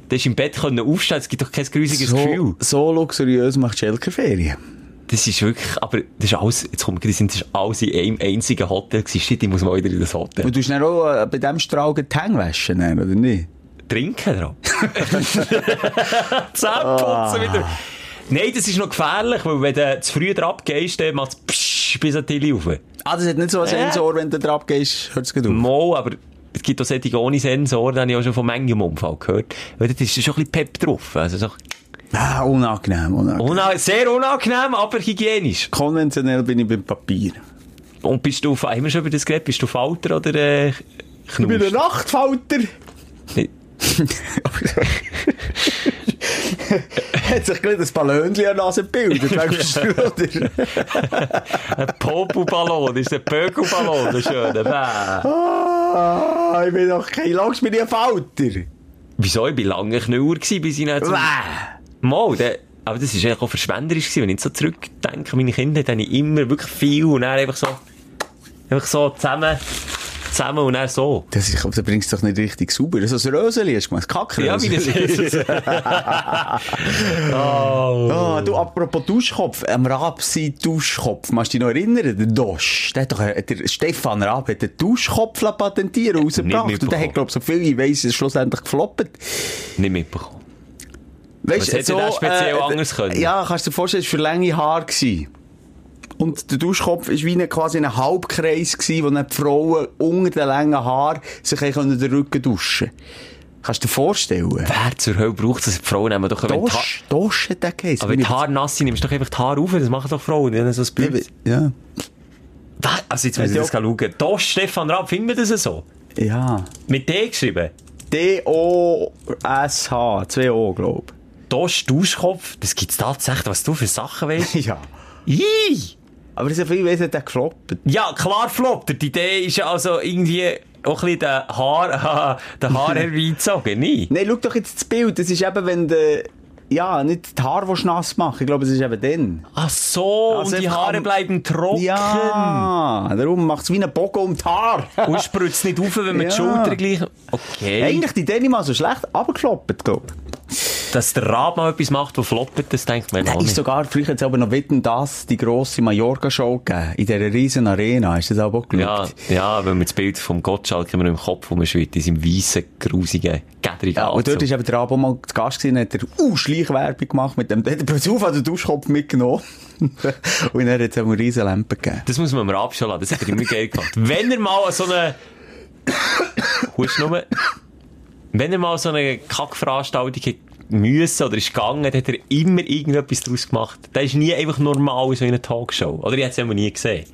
Du hast im Bett können aufstehen, es gibt doch kein grusiges Gefühl. So, so luxuriös macht Schelker Ferien. Das ist wirklich, aber das ist alles, jetzt kommt gerade, das ist alles in einem einzigen Hotel gewesen. Shit, ich muss mal wieder in das Hotel. Und du hast dann auch äh, bei diesem Strahl die Hänge waschen, oder nicht? Trinken drauf. Zähneputzen wieder. Nein, das ist noch gefährlich, weil wenn du zu früh drauf gehst, dann macht es psch bis an die Tilly rauf. Ah, das hat nicht so einen Äh. Sensor, wenn du drauf gehst, hört es gut auf. Mal, aber es gibt auch solche ohne Sensor, da habe ich auch schon von manchem Unfall gehört. Weil da ist schon ein bisschen Pep drauf. Also so, Ah, unangenehm, unangenehm. una sehr unangenehm, aber hygienisch. Konventionell bin ich beim Papier. Und bist du, haben wir schon über das geredet, bist du Falter oder äh, Ich bin ein Nachtfalter. Hat sich gleich ein Ballonchen an der Nase gebildet, du, oder? Ein Popelballon, ist ein Pökelballon, der schöne. Ah, ich bin doch kein bin ich ein Falter. Wieso? Ich war lange nicht zum... Bäh. Mal, der, aber das war eigentlich auch verschwenderisch gewesen. Wenn ich so zurückdenke, meine Kinder, dann habe ich immer wirklich viel und dann einfach so, einfach so zusammen, zusammen und dann so. Das ist, du bringst doch nicht richtig sauber. Das ist ein Röseli, hast du gemacht. Ja, wie das ist. oh. Ah, du, apropos Duschkopf, am Raab sein Duschkopf, magst du dich noch erinnern? Der Dosch, der hat doch, äh, der Stefan Raab hat den Duschkopf patentieren rausgebracht. Nicht Und der hat, glaub ich, so viel, ich weiss, es schlussendlich gefloppt. Nicht mitbekommen. Weißt, Was hätte der speziell anders können? Ja, kannst du dir vorstellen, es war für lange Haare. Gewesen. Und der Duschkopf war wie eine, quasi ein Halbkreis, gewesen, wo dann die Frauen unter den langen Haaren sich den Rücken duschen Kannst du dir vorstellen? Wer zur Hölle braucht das? Die Frauen nehmen doch... Dosch, Dosch hat der geheißen. Aber wenn die Haare nass sind, nimmst du doch einfach die Haare auf, das machen doch Frauen, die haben so ein Bild. Ja. Also jetzt muss ich das schauen. Da Stefan Raab, finden wir das so? Ja. Mit D geschrieben? D-O-S-H. Zwei O, glaub Dosch Duschkopf, das gibt's tatsächlich, was du für Sachen weißt. ich. Ja. Ih! Aber so viel weiss, hat der gefloppt. Ja, klar floppt. Die Idee ist ja also irgendwie auch ein bisschen den Haar, den Haar herbeizogen, nie? Nein, schau doch jetzt das Bild. Das ist eben, wenn du, ja, nicht die Haare willst nass machen. Ich glaube, es ist eben dann. Ach so, Also und die Haare am- bleiben trocken. Ja, darum macht es wie einen Bogen um die Haare. Und spritzt nicht auf, wenn man Ja. die Schulter gleich... Okay. Eigentlich die Idee nicht mal so schlecht, aber gefloppt, glaube ich. Dass der Rab mal etwas macht, das floppt, das denkt man Da auch ist nicht. sogar, früher hat es aber noch Wetten, das, die grosse Mallorca-Show gegeben. In dieser riesen Arena. Du das auch Ja, geschaut? ja, wenn man das Bild vom Gottschalk immer im Kopf rumschwirrt, in seinem weißen, grusigen, gäderigen Ja, und dort ist eben der Rabo mal zu Gast gewesen, hat er, uh, Schleichwerbung gemacht mit dem, der hat er plötzlich auf den Duschkopf mitgenommen. und dann hat es auch eine riesen Lampe gegeben. Das muss man mir abschauen lassen. Das hat er immer geil gemacht. Wenn er mal so eine... Hust nur... Wenn er mal so eine Kackveranstaltung hat müssen oder ist gegangen, hat er immer irgendetwas daraus gemacht. Der ist nie einfach normal in so einer Talkshow. Oder ich hätte es immer nie gesehen.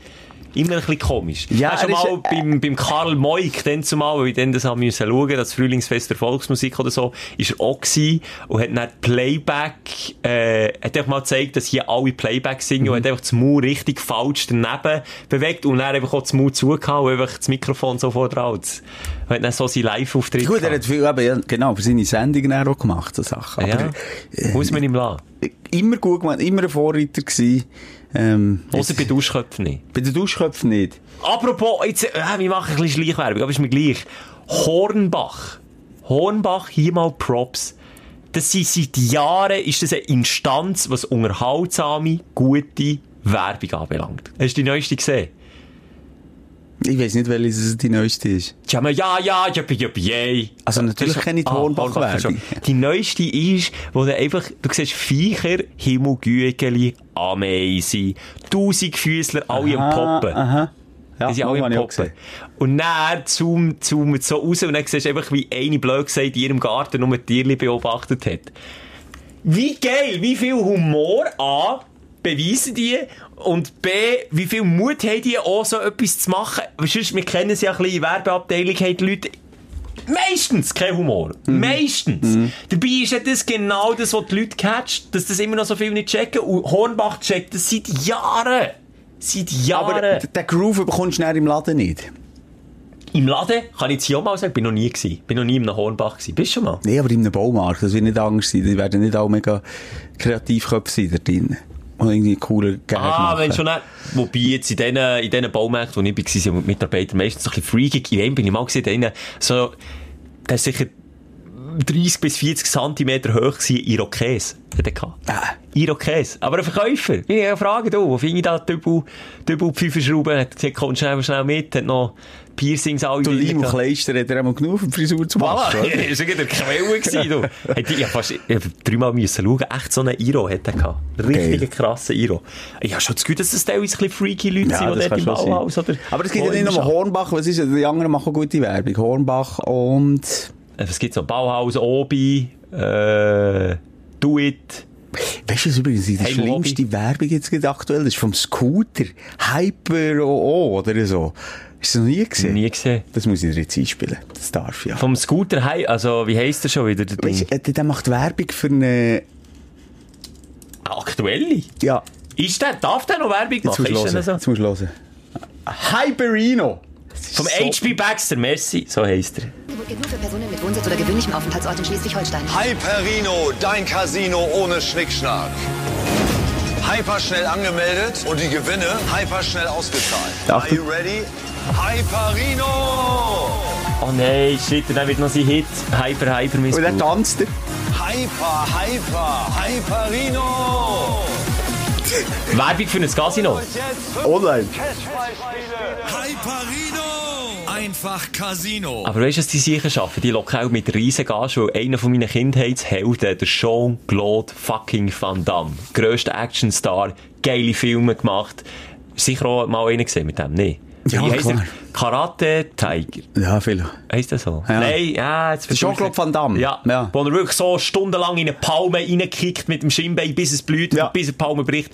Immer ein bisschen komisch. Ja, Hast du er ist, mal äh, beim, beim Karl Moik, dann zumal, weil ich dann das haben müssen schauen, das Frühlingsfest der Volksmusik oder so, ist er auch gewesen und hat dann Playback, äh, hat einfach mal gezeigt, dass hier alle Playback singen Mhm. und hat einfach das Maul richtig falsch daneben bewegt und dann einfach auch das Maul zugehauen und einfach das Mikrofon so vor. Und hat dann so sein Live-Auftritt Gut, er hat viel, eben, ja, genau, für seine Sendungen auch gemacht, so Sachen. ja, Aber, äh, muss man ihm lassen. immer gut gemacht, immer ein Vorreiter gewesen. Ähm, Außer bei Duschköpfen nicht. bei den Duschköpfen nicht. Apropos, jetzt, äh, wir machen ein bisschen Schleichwerbung, aber ist mir gleich. Hornbach. Hornbach, hier mal Props. Das sind seit Jahren, ist das eine Instanz, was unterhaltsame, gute Werbung anbelangt. Hast du die neueste gesehen? Ich weiß nicht, welches die neueste ist. Ja, ja, ja, ja, ja, ja. Also natürlich Das- kenne ich die Ah, Hornbach-Werbung. schon. Die neueste ist, wo du einfach, du siehst Viecher, Himmelgügeli, Ameisen, Tausendfüßler, alle am Poppen. Aha. Ja, Die sind alle Poppen. Und dann zoomt, zoomt so raus und dann siehst du einfach, wie eine blöd gesagt in ihrem Garten nur Tierli beobachtet hat. Wie geil, wie viel Humor A beweisen die und B, wie viel Mut haben die auch so etwas zu machen. Weil Sonst, wir kennen sie ja ein bisschen, Werbeabteilung haben die Leute meistens kein Humor. Meistens. Dabei ist ja das genau das, was die Leute catcht, dass das immer noch so viel nicht checken. Und Hornbach checkt das seit Jahren. Seit Jahren. Aber den Groove bekommst du dann im Laden nicht. Im Laden, kann ich jetzt hier auch mal sagen, bin noch nie gewesen. Bin noch nie in einem Hornbach gewesen. Bist du schon mal? Nee, aber in einem Baumarkt, das wird nicht Angst sein. Die werden nicht alle mega Kreativköpfe sein da drin. Und irgendwie cooler Gag Ah, machen. wenn schon nicht. Wobei jetzt in diesen, in diesen Baumärkten, wo ich war, sind die Mitarbeiter meistens so ein bisschen freakig. In einem bin ich mal gesehen, innen, so, der ist sicher 30 bis 40 Zentimeter hoch gewesen, Irokes. Hat er gehabt. Ah. Irokes. Aber ein Verkäufer. Ich habe gefragt, du, wo finde ich da Dübel, Dübel Pfeiferschrauben? Hat gesagt, komm schnell, schnell mit. Hat noch Piercings alle Du Lim und. Kleister hat er einmal genug die Frisur zu machen. Voilà, das war der Quelle gewesen, du. Hätte ich ja fast, hab dreimal müssen schauen, echt so einen Iro hat er gehabt. Richtigen Geil. krassen Iro. Ich habe schon das Gefühl, dass das teilweise ein bisschen freaky Leute Ja, sind, die dort im Bauhaus oder... Aber es gibt ja nicht nur. Hornbach, was ist es? Die anderen machen gute Werbung. Hornbach und... Äh, Was gibt's noch? Bauhaus, Obi, äh, Do It. Weißt du, was übrigens die Hey, schlimmste Werbung jetzt gerade aktuell das ist? Vom Scooter. Hyper OO oder so. Hast du das noch nie gesehen? Nie gesehen. Das muss ich dir jetzt einspielen. Das darf ja. Vom Scooter also wie heisst der schon wieder? Der Weißt äh, der macht Werbung für eine... Aktuelle? Ja, Ist der, darf der noch Werbung jetzt machen? musst du hören. der so? Jetzt musst du hören. Hyperino. Vom HB Baxter, merci, so heisst er. Gilt nur für Personen mit Wohnsitz oder gewöhnlichem Aufenthaltsort in Schleswig-Holstein. Hyperino, dein Casino ohne Schnickschnack. Hyper schnell angemeldet und die Gewinne hyper schnell ausgezahlt. Are you ready? Hyperino! Oh nein, shit, dann wird noch sein Hit. Hyper, Hyper, Und dann tanzt er. Hyper, hyper, Hyperino! Werbung für ein Casino. Online. Hyperino! Einfach Casino. Aber weißt du, was die sicher schaffen? Die locken auch mit riesen Gage, weil einer von meinen Kindheitshelden, der Jean-Claude fucking Van Damme, grösster Actionstar, geile Filme gemacht. Sicher auch mal einen gesehen mit dem, nee. Ja, Wie klar. der? Karate Tiger. Ja, viel. Heisst das so? Ja. Nein, ja, jetzt Der Jean-Claude Van Damme. Ja, Ja. Wo er wirklich so stundenlang in eine Palme reinkickt mit dem Schienbein, bis es blüht Ja. und bis die Palme bricht.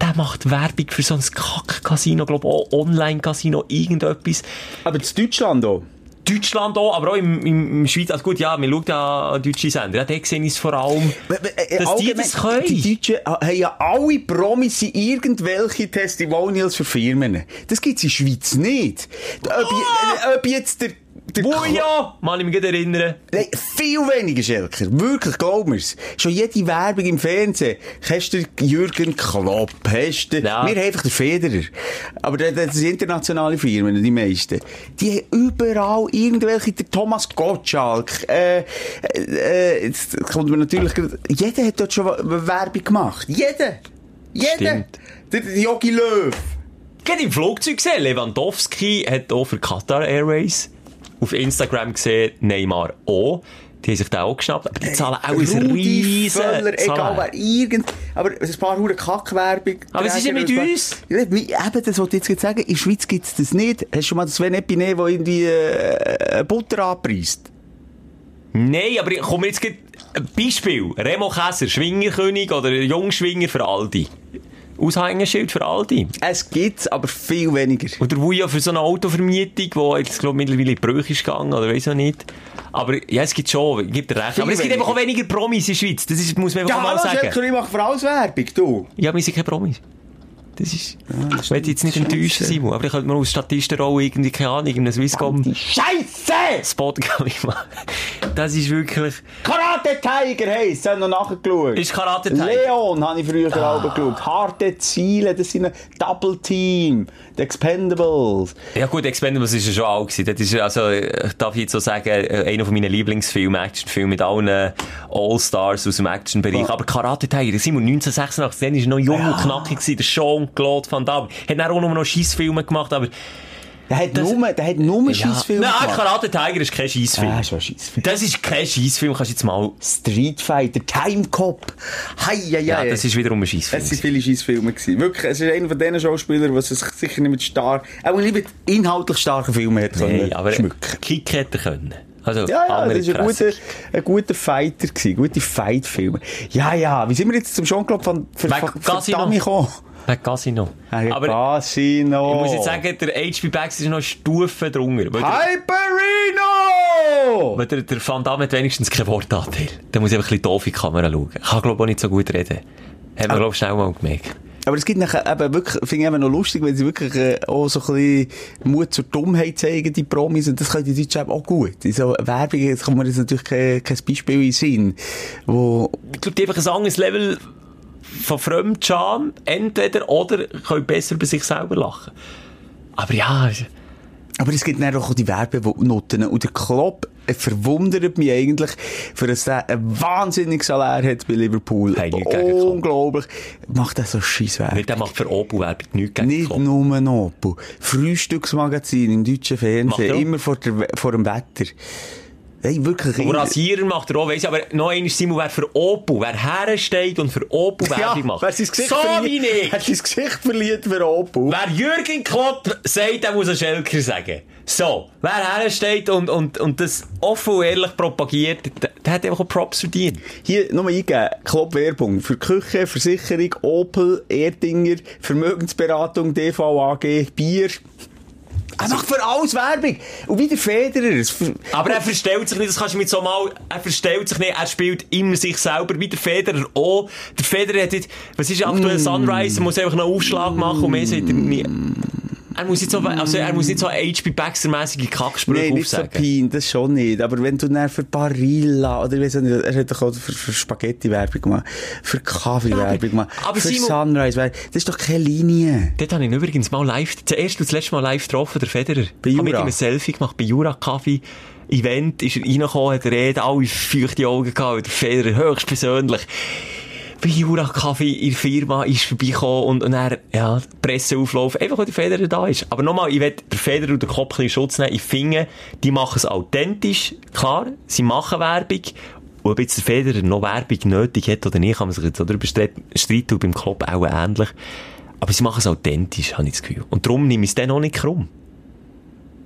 Der macht Werbung für so ein Kack-Casino, glaube auch Online-Casino, irgendetwas. Aber in Deutschland auch. Deutschland auch, aber auch im, im, im Schweiz. Also gut, ja, wir schauen ja deutsche Sender. Ja, dort sehe ich es vor allem, dass die das können. äh, Die Deutschen haben ja alle Promis irgendwelche Testimonials für Firmen. Das gibt's in der Schweiz nicht. Ob, ob jetzt der Wuja! Mal ich mich erinnern. Nein, viel weniger, Schelker. Wirklich, glaub mir's. Schon jede Werbung im Fernsehen. Hast du Jürgen Klopp, hast du... Ja. Wir haben einfach den Federer. Aber das das sind internationale Firmen, die meisten. Die haben überall irgendwelche, der Thomas Gottschalk, äh, äh, jetzt kommt mir natürlich gerade, jeder hat dort schon Werbung gemacht. Jeder! Jeder! Der, Jogi Löw. Gerade im Flugzeug gesehen, Lewandowski hat auch für Qatar Airways auf Instagram gesehen, Neymar auch. Die haben sich da auch geschnappt. Aber die zahlen auch ein riesen Völler, egal wer, irgend, aber ein paar Hure Kackwerbung. Aber was ist denn mit uns? Ja, Eben, das wollte ich jetzt sagen. In der Schweiz gibt's das nicht. Hast du schon mal das Sven Epine, der irgendwie, äh, Butter anpreist? Nein, aber ich komme jetzt ein Beispiel. Remo Käser, Schwingerkönig oder Jungschwinger für Aldi. Aushängeschild für Aldi. Es gibt's, aber viel weniger. Oder Wuja für so eine Autovermietung, die jetzt, glaube mittlerweile in Brüche ist gegangen, oder weiss ich nicht. Aber, ja, es gibt schon, gebe dir recht. Viel aber es gibt einfach auch weniger Promis in der Schweiz. Das ist, muss man einfach Ja, mal hallo, sagen. Schelker, ich mache für alles Werbung, du. Ja, wir sind keine Promis. Das ist, das ich will jetzt nicht enttäuschen. Simon, aber ich könnte mir aus Statistenrolle irgendwie, keine Ahnung, in einem Swisscom Scheiße! Spot kann ich machen. Das ist wirklich, Karate Tiger heisst, haben noch nachgeschaut. ist Karate Tiger. Leon habe ich früher ah. geschaut. Harte Ziele, das sind ein Double Team. Die Expendables. Ja gut, Expendables ist ja schon alt gewesen. Das ist, also, ich darf jetzt so sagen, einer von meinen Lieblingsfilmen, Actionfilme mit allen äh, All-Stars aus dem Actionbereich. Aber Karate Tiger, Simon, 1986, dann war noch jung und knackig gewesen, der Jean-Claude Van Damme. Hat dann auch nur noch Scheissfilme gemacht, aber... Der hat nur, der hat nur Scheissfilme Nein, gemacht. Karate Tiger ist kein Scheissfilm. Ah, Scheissfilm. Das ist kein Scheissfilm, kannst du jetzt mal... Street Fighter, Time Cop. Hei, hei, Ja, das ist wiederum ein Scheissfilm. Es waren viele Scheissfilme. gewesen. Wirklich, es ist einer von diesen Schauspielern, der sich sicher nicht mit stark, auch nicht mit inhaltlich starken Filmen hat Nein, können aber schmücken. Kick hätte er können. Also, Ja, ja, das war ein guter, ein guter Fighter gewesen, gute Fight-Filme. Ja, ja, wie sind wir jetzt zum Jean-Claude Wegen für, für Casino. Dummy gekommen? Wegen Casino. Wegen Aber Casino. ich muss jetzt sagen, der H.P. Baxter ist noch Stufe drunter. Hyperino! weil der, der Van Damme hat wenigstens kein Wortanteil. Da muss ich einfach ein bisschen doof in die Kamera schauen. Ich kann, glaube ich, auch nicht so gut reden. Haben wir, glaube ich, schnell mal gemerkt. Aber es gibt nachher eben wirklich, finde ich eben noch lustig, wenn sie wirklich äh, auch so ein bisschen Mut zur Dummheit zeigen, die Promis, und das können die Deutschen eben auch gut. In so Werbung, jetzt kommt mir jetzt natürlich kein, kein Beispiel in den Sinn, wo, Ich glaube, die einfach ein anderes Level von Fremdscham, entweder oder können besser bei sich selber lachen. Aber ja, aber es gibt dann auch die Werbenoten, und der Klopp verwundert mich eigentlich, für dass er ein wahnsinniges Salär hat bei Liverpool. Hey. Unglaublich. Macht er so scheiß Werbung. der macht für Opel-Werbung nichts gegen Nicht Klopp. nur ein Opel. Frühstücksmagazin im deutschen Fernsehen. Er? Immer vor, der, vor dem Wetter. Hey, wirklich. Und Rasierer macht er auch, weiss ich, aber noch einmal, Simon, wer für Opel, wer hersteht und für Opel Werbung macht. wer sein Gesicht so wie ich. Wer sein Gesicht verliert für Opel. Wer Jürgen Klopp sagt, der muss einen Schelker sagen. So, wer hersteht und, und, und das offen und ehrlich propagiert, der, der hat einfach auch Props verdient. Hier nochmal eingeben. Klopp-Werbung. Für Küche, Versicherung, Opel, Erdinger, Vermögensberatung, DVAG, Bier. Er macht für alles Werbung. Und wie der Federer. Aber er verstellt sich nicht, das kannst du mit so mal, er verstellt sich nicht, er spielt immer sich selber, wie der Federer auch. Der Federer hat jetzt, was ist aktuell Sunrise, er muss einfach einen Aufschlag machen und mehr sagt er nie. Er muss nicht so, also er muss nicht so HP Baxter-mässige Kacksprüche Nein, nicht so aufsagen. Pein, das schon nicht. Aber wenn du dann für Barilla, oder ich weiss nicht, er hat doch auch für, für Spaghetti-Werbung gemacht, für Kaffee-Werbung gemacht, aber für Simon- Sunrise-Werbung, das ist doch keine Linie. Dort habe ich ihn übrigens mal live, das erste und das letzte Mal live getroffen, der Federer. Bei Ich habe mit Jura? ihm ein Selfie gemacht, bei Jura Kaffee. Event ist er reingekommen, hat er Rede, alle feuchte Augen gehabt, der Federer höchstpersönlich. Bei Jura Kaffee in der Firma ist vorbeigekommen und, und er, ja, Presseauflauf, einfach weil der Federer da ist. Aber nochmal, ich will der Federer und den Kopf in Schutz nehmen. Ich finde, die machen es authentisch, klar, sie machen Werbung. Und ob jetzt der Federer noch Werbung nötig hat oder nicht, kann man sich jetzt darüber streiten, beim Klopp auch ähnlich. Aber sie machen es authentisch, habe ich das Gefühl. Und darum nehme ich es dann auch nicht krumm.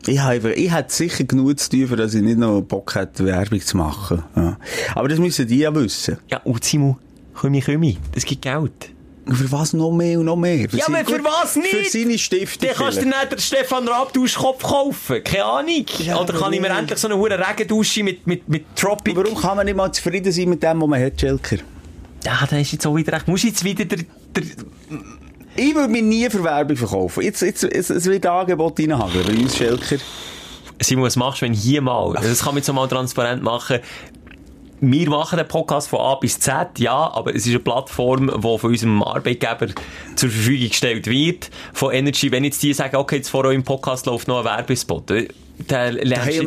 Ich habe, ich hätte sicher genug zu tun, dass ich nicht noch Bock hätte, Werbung zu machen. Ja. Aber das müssen die ja wissen. Ja, und Simon, Kümi, Kümi, das gibt Geld. Für was noch mehr und noch mehr? Für Ja, aber für was nicht? Für seine Stiftung. Dann kannst du nicht den Stefan Raab Duschkopf kaufen. Keine Ahnung. Ja, Oder kann ich mir endlich so eine hure Regendusche mit, mit, mit Tropic... Warum kann man nicht mal zufrieden sein mit dem, was man hat, Schelker? Ja, da ist jetzt auch wieder recht. Muss jetzt wieder der... der Ich würde mich nie für Werbung verkaufen. Jetzt, jetzt, jetzt, es wird Angebot reinhageln bei uns, Schelker. Simon, was machst du, wenn hier mal, das kann man jetzt mal transparent machen, wir machen den Podcast von A bis Z, ja, aber es ist eine Plattform, die von unserem Arbeitgeber zur Verfügung gestellt wird, von Energy. Wenn jetzt die sagen, okay, jetzt vor eurem Podcast läuft noch ein Werbespot, Da haben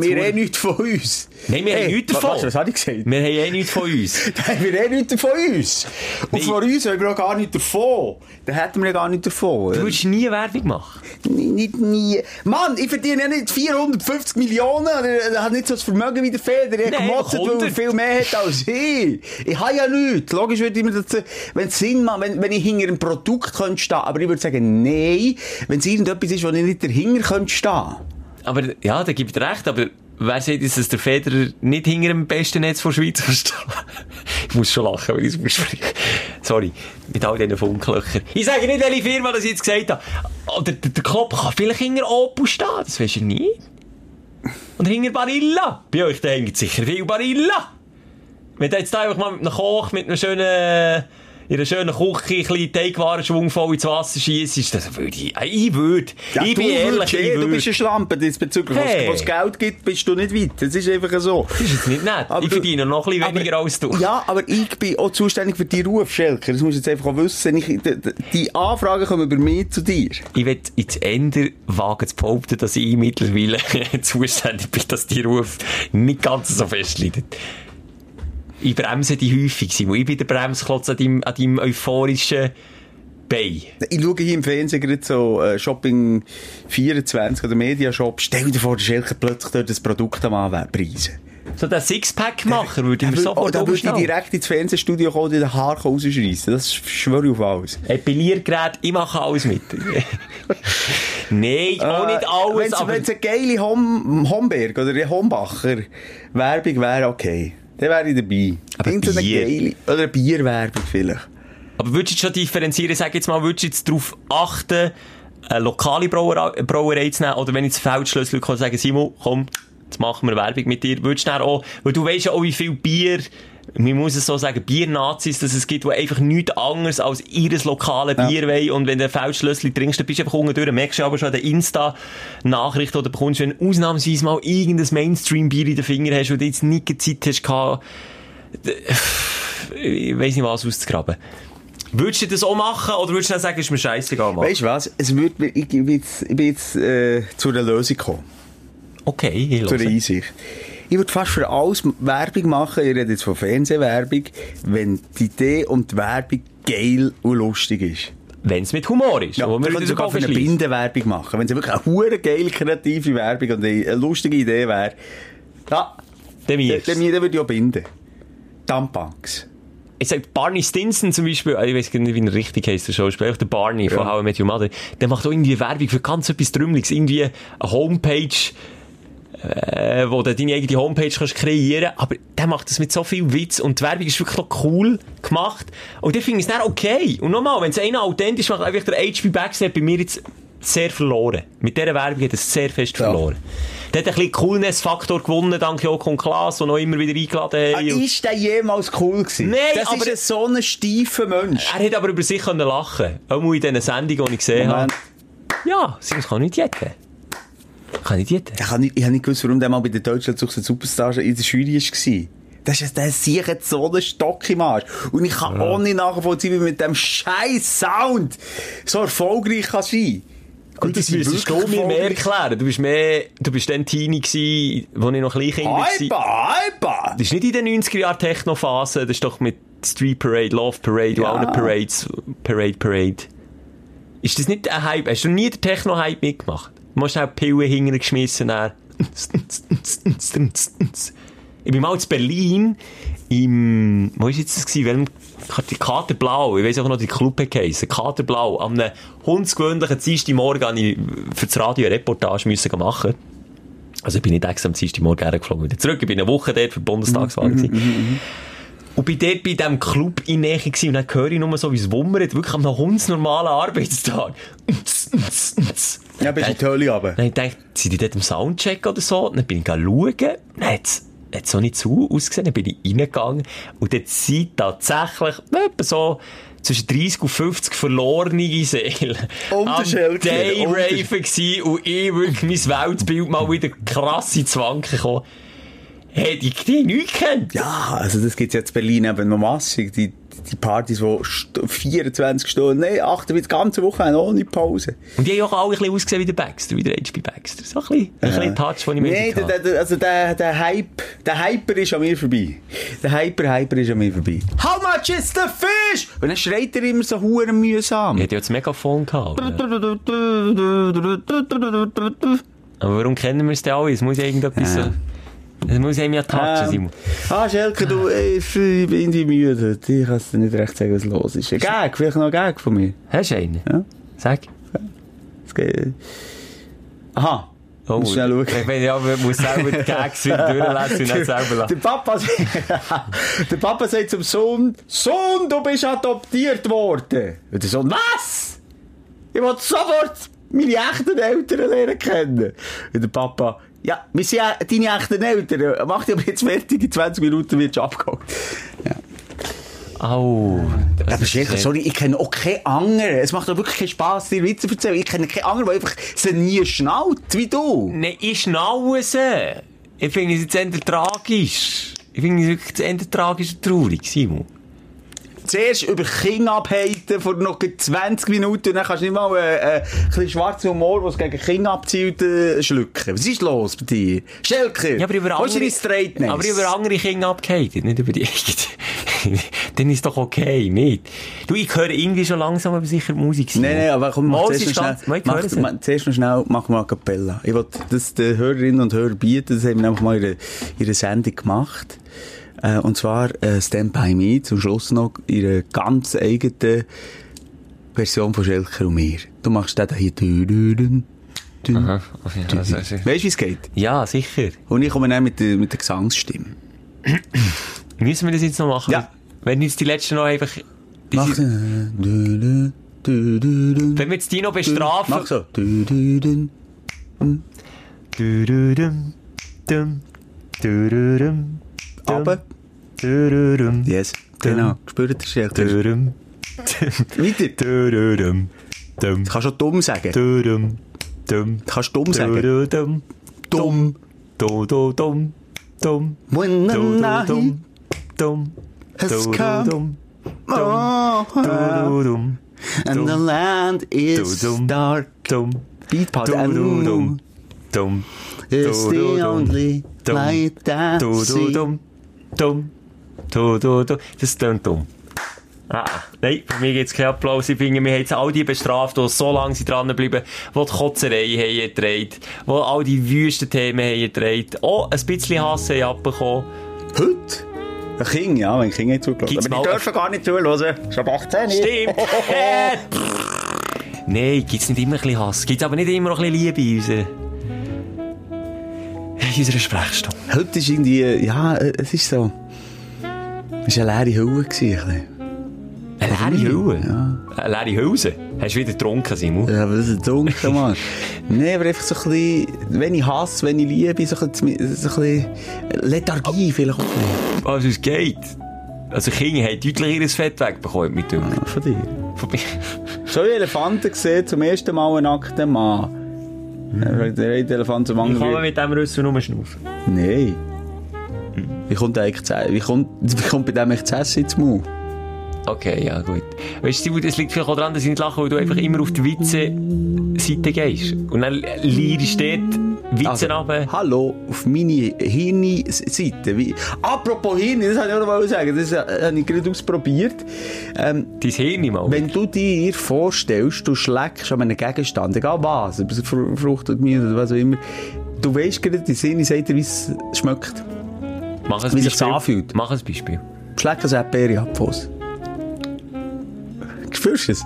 wir eh nichts von uns. Nein, wir haben Hey, nichts wa- davon. Was, was habe ich gesagt? Wir haben eh nichts von uns. Da haben wir eh nichts von uns. Und von uns haben wir auch gar nichts davon. Da hätten wir ja gar nichts davon. Du würdest nie Werbung machen. Nie- Nicht nie. Mann, ich verdiene ja nicht 450 Millionen. Er hat nicht so das Vermögen wie der Feder. Er Nein, gemotzt, weil er 100. viel mehr hat als ich. Ich habe ja nichts. Logisch würde ich mir das, wenn es Sinn macht, wenn, wenn ich hinter einem Produkt könnte stehen. Aber ich würde sagen, nein, wenn es irgendetwas ist, wo ich nicht dahinter könnte stehen. Aber, ja, da gibt er recht, aber wer sagt jetzt, dass der Federer nicht hinter dem besten Netz von Schweiz steht? ich muss schon lachen, wenn ich es ausspreche. Sorry, mit all diesen Funklöchern. Ich sage nicht, welche Firma das ich jetzt gesagt habe. Oder der, der Klopp kann vielleicht hinter Opel stehen, das weisst du nie. Und hinter Barilla. Bei euch da hängt sicher viel Barilla. Wenn du jetzt einfach mal mit einem Koch, mit einer schönen, in einer schönen Küche, ein bisschen Teigwaren schwungvoll ins Wasser schießt, das würde ich, ich würde. Ja, ich bin ehrlich, ich eh, du würde. bist eine Schlampe diesbezüglich. Hey. Was es Geld gibt, bist du nicht weit. Das ist einfach so. Das ist jetzt nicht nett. Aber ich verdiene noch ein bisschen aber- weniger als du. Ja, aber ich bin auch zuständig für die Ruf, Schelker. Das musst du jetzt einfach auch wissen. Ich, die, die- Anfragen kommen bei mir zu dir. Ich will ins Ende wagen zu behaupten, dass ich mittlerweile zuständig bin, dass die Ruf nicht ganz so fest leidet. Ich bremse die häufig, Simon. Ich bin der Bremsklotz an deinem, an deinem euphorischen Bein. Ich schaue hier im Fernsehen gerade so äh, Shopping 24 oder Mediashop. Stell dir vor, der Schelker plötzlich dort das Produkt am Anpreisen. So den Sixpack-Macher würde ich mir oh, sofort da würde ich direkt ins Fernsehstudio kommen und dir den Haar rausschreissen. Das schwöre ich auf alles. Epiliergerät, ich mache alles mit. Nein, auch nicht alles, aber... Wenn es eine geile Hom Homberg oder Hombacher Werbung wäre, okay. Dann wäre ich dabei. Aber Irgendeine Bier. geile, oder eine Bierwerbung vielleicht. Aber würdest du jetzt schon differenzieren, sag jetzt mal, würdest du jetzt darauf achten, eine lokale Brauerei, Brauerei zu nehmen, oder wenn jetzt Feldschlüssel kommt, sagen, Simon, komm, jetzt machen wir Werbung mit dir, würdest du dann auch, weil du weißt ja auch, wie viel Bier, man muss es so sagen, Biernazis, dass es gibt, die einfach nichts anderes als ihres lokale Bier wollen, und wenn du Feldschlüssel trinkst, dann bist du einfach unten durch, merkst du aber schon an der Insta-Nachricht, du bekommst, wenn du ausnahmsweise mal irgendein Mainstream-Bier in den Finger hast, und du jetzt nicht Zeit hast gehabt, ich weiss nicht was auszugraben. Würdest du das auch machen oder würdest du dann sagen, ist mir scheißegal, Mann? Weißt du was? Es wird, ich, bin jetzt, ich bin jetzt äh, zu einer Lösung gekommen. Okay, ich Zu einer. Einsicht. Ich würde fast für alles Werbung machen. Ich rede jetzt von Fernsehwerbung, wenn die Idee und die Werbung geil und lustig ist. Wenn es mit Humor ist. Ja, wir können sogar für eine. Bindenwerbung machen. Wenn es wirklich eine hure geile, kreative Werbung und eine lustige Idee wäre, ja, dann, würde ich auch binden. Tampons. Ich sag, Barney Stinson zum Beispiel, ich weiß gar nicht, wie er richtig heisst, der Schauspieler, der Barney von How I Met Your Mother, der macht auch irgendwie Werbung für ganz etwas Trümmeliges. Irgendwie eine Homepage, äh, wo du deine eigene Homepage kannst kreieren aber der macht das mit so viel Witz und die Werbung ist wirklich noch cool gemacht. Und ich finde es dann okay. Und nochmal, wenn es einer authentisch macht, einfach der HB Backstep bei mir jetzt sehr verloren. Mit dieser Werbung hat es sehr fest Ja. verloren. Der hat ein bisschen Coolness-Faktor gewonnen, dank Joko und Klaas, die noch immer wieder eingeladen Ah, haben. ist der jemals cool gewesen? Nein, das aber- ist ein so ein steifer Mensch. Er hat aber über sich können lachen. Auch in diesen Sendungen, die ich gesehen habe. Moment. Ja, sie kann nicht jetten. Kann nicht jetten. Ich habe nicht, ich hab nicht gewusst, warum der mal bei den Deutschland sucht Superstars in der Jury war. Das ist, der jetzt so einen Stock im Arsch. Und ich kann auch nicht nachvollziehen, wie man mit dem scheiß Sound so erfolgreich kann sein Und das die sind müsstest du mir mehr erklären. Du bist mehr, du bist dann Teenie gewesen, wo ich noch Kleinkind war. Hyper, hyper! Das ist nicht in den 90er Jahren Techno-Phase, das ist doch mit Street Parade, Love Parade Ja. allen Parades, Parade, Parade. Ist das nicht ein Hype? Hast du nie den Techno-Hype mitgemacht? Du musst auch Pillen hinterher geschmissen. dann. Ich bin mal in Berlin im, wo war jetzt das gewesen? Welchem, die Katerblau, ich weiss auch noch, die Club geheissen. Katerblau. Am einem hundsgewöhnlichen Dienstagmorgen musste ich für das Radio eine Reportage müssen machen. Also ich bin nicht extra am Dienstagmorgen hergeflogen, wieder zurück. Ich bin eine Woche dort für die Bundestagswahl. gewesen. Und bin dort bei diesem Club in Nähe gewesen, und dann höre ich nur so, wie es wummert, wirklich am noch hundsnormalen Arbeitstag. Ja, bist du in die Hölle runter. Dann habe ich gedacht, sind die dort im Soundcheck oder so? Dann bin ich schauen. Dann hat's hat so nicht zu ausgesehen, dann bin ich reingegangen und dort sind tatsächlich etwa so zwischen 30 und 50 verlorene Seelen am Dayraven und ich wirklich mein Weltbild mal wieder krass ins Wanken gekommen. Hätte ich die nicht gekannt. Ja, also das gibt's jetzt in Berlin eben noch massig. Die, die Partys, die st- 24 Stunden, nein, 48 die ganze Woche ohne Pause. Und die haben auch alle ein bisschen ausgesehen wie der Baxter, wie der HB Baxter. So ein bisschen, ein bisschen Touch, den ich mir Nein, der, der, der- also der, der Hype, der Hyper ist an mir vorbei. Der Hyper, Hyper ist an mir vorbei. How much is the fish? Und dann schreit er immer so huren mühsam. Ich hatte ja das Megafon gehabt. Aber warum kennen wir es denn alle? Es muss ja irgendetwas Ja. so... Es muss einem ja touchen, Ähm, Simon. ah, Schelke, du, ey, ich bin irgendwie müde. Ich kann dir nicht recht sagen, was los ist. Ein Gag, vielleicht noch ein Gag von mir. Hast du einen? Ja. Sag. Es geht- Aha. Oh, Muss schnell schauen. Ich meine, ja, man muss selber die Gags wieder durchlesen und nicht selber Der lassen. Papa, der Papa sagt zum Sohn, Sohn, du bist adoptiert worden. Und der Sohn, was? Ich will sofort meine echten Eltern lernen kennen. Und der Papa, ja, wir sind ja deine echten Eltern. Mach dich aber jetzt fertig, in 20 Minuten wirst du abgeholt. Au. das Aber sehr- sorry, ich kenne auch keinen anderen. Es macht doch wirklich keinen Spass, dir Witze zu erzählen. Ich kenne keinen anderen, der einfach sie nie schnallt, wie du. Nein, ich schnaue sie. Ich finde es jetzt eher tragisch. Ich finde es wirklich eher tragisch und traurig, Simon. Zuerst über Kinder abhalten vor noch 20 Minuten und dann kannst du nicht mal äh, äh, ein bisschen schwarzen Humor, was gegen Kinder abzielt, äh, schlucken. Was ist los bei dir? Schelke, Ja, aber über andere, Straightness? aber über andere Kinder abgehatet, nicht über die. Dann ist doch okay, nicht? Du, ich höre irgendwie schon langsam aber sicher Musik. Nein, nein, aber komm, mach Mal, zuerst noch schnell, mach, mach, zuerst noch schnell, mach mal a Cappella. Ich wollte das den Hörerinnen und Hörern bieten, das haben wir einfach mal in einer Sendung gemacht. Äh, und zwar äh, Stand By Me, zum Schluss noch einer ganz eigenen Version von Schelker und mir. Du machst den hier. Aha, ja. Weißt du, wie es geht? Ja, sicher. Und ich komme dann mit der, mit der Gesangsstimme. Müssen wir das jetzt noch machen? Ja. Wenn jetzt die letzten noch einfach... Mach Wenn wir jetzt die noch bestrafen... Mach so. Aber. Yes. Genau. Spürt der du-dum, Weiter. Du kannst schon dumm sagen. du-dum, dum, Du kannst dumm sagen. Dumm. du-du-dum, dum, When the night du-du-dum, dum, has du-du-dum, Oh, du-du-dum, and the land is dark. dum, Beat part. du-du-dum, dum, It's the only light that Du, du, see. Dumm, du, du, du. Das klingt dumm. Ah, nein, für mich gibt's keinen Applaus. Ich finde, wir haben jetzt all die bestraft, die so lange sind dranbleiben, die die Kotzerei haben getragen, die all die wüsten Themen haben getragen, auch ein bisschen Hass haben abbekommen. Heute? Ein Kind, ja, wenn Kinder zugelassen. Gibt's Aber die dürfen gar nicht zuhören. Ist ab 18 nicht. Stimmt! Äh. Nein, gibt's nicht immer ein bisschen Hass. Gibt's aber nicht immer auch ein bisschen Liebe in in unserer Sprechstunde. Heute ist irgendwie, ja, es ist so. Es war eine leere Hülle. Eine leere Hülle? Ja. Eine leere Hülse? Hast du wieder getrunken, Simon? Ja, aber das ist dunkel, Mann. Nein, aber einfach so ein bisschen, wenn ich Hass, wenn ich Liebe, so ein bisschen, so ein bisschen Lethargie vielleicht auch. Also es geht. Also Kinder haben deutlich ihr Fett wegbekommen mit dem. Ja, Von dir. Von mir. So wie Elefanten gesehen, zum ersten Mal einen nackten Mann. Mhm. Der eine Elefant zum Wie kann man anderen. mit dem Rüssel nur schnaufen? Nein. Wie kommt eigentlich wie kommt, wie kommt bei dem echt das Essen ins Maul? Okay, ja gut. Weißt du, es liegt vielleicht auch daran, dass ich nicht lache, weil du einfach immer auf die Witze-Seite gehst. Und dann lehrst du dort Witze Also, runter. hallo, auf meine Hirni-Seite. Wie- Apropos Hirni, das wollte ich auch noch mal sagen, das äh, habe ich gerade ausprobiert. Ähm, Dein Hirn mal. wenn du dir vorstellst, du schlägst an einem Gegenstand, egal was, ob es Fr- Frucht oder Gemüse oder was auch immer, du weißt gerade, die Hirni sagt dir, wie es schmeckt. Mach ein wie Beispiel. anfühlt. Mach ein Beispiel. Schläg ein Erdbeere ab, Fuss. Spürst du es?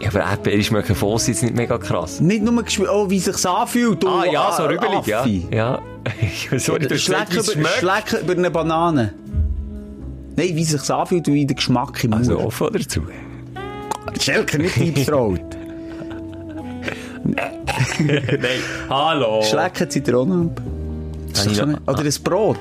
Ja, aber Erdbeere schmecken Foss jetzt nicht mega krass. Nicht nur, gespü- oh, wie es sich anfühlt, du Ah ja, so A- rübelig, ja. Ja. Sorry, hast Schleck es über, schleck über eine Banane. Nein, wie es sich anfühlt und wie der Geschmack im Mund. Also offen dazu. Schelker, nicht Diebstraut. Nein, hallo. Schlecken Zitronen ab. Ist Oder ein Brot.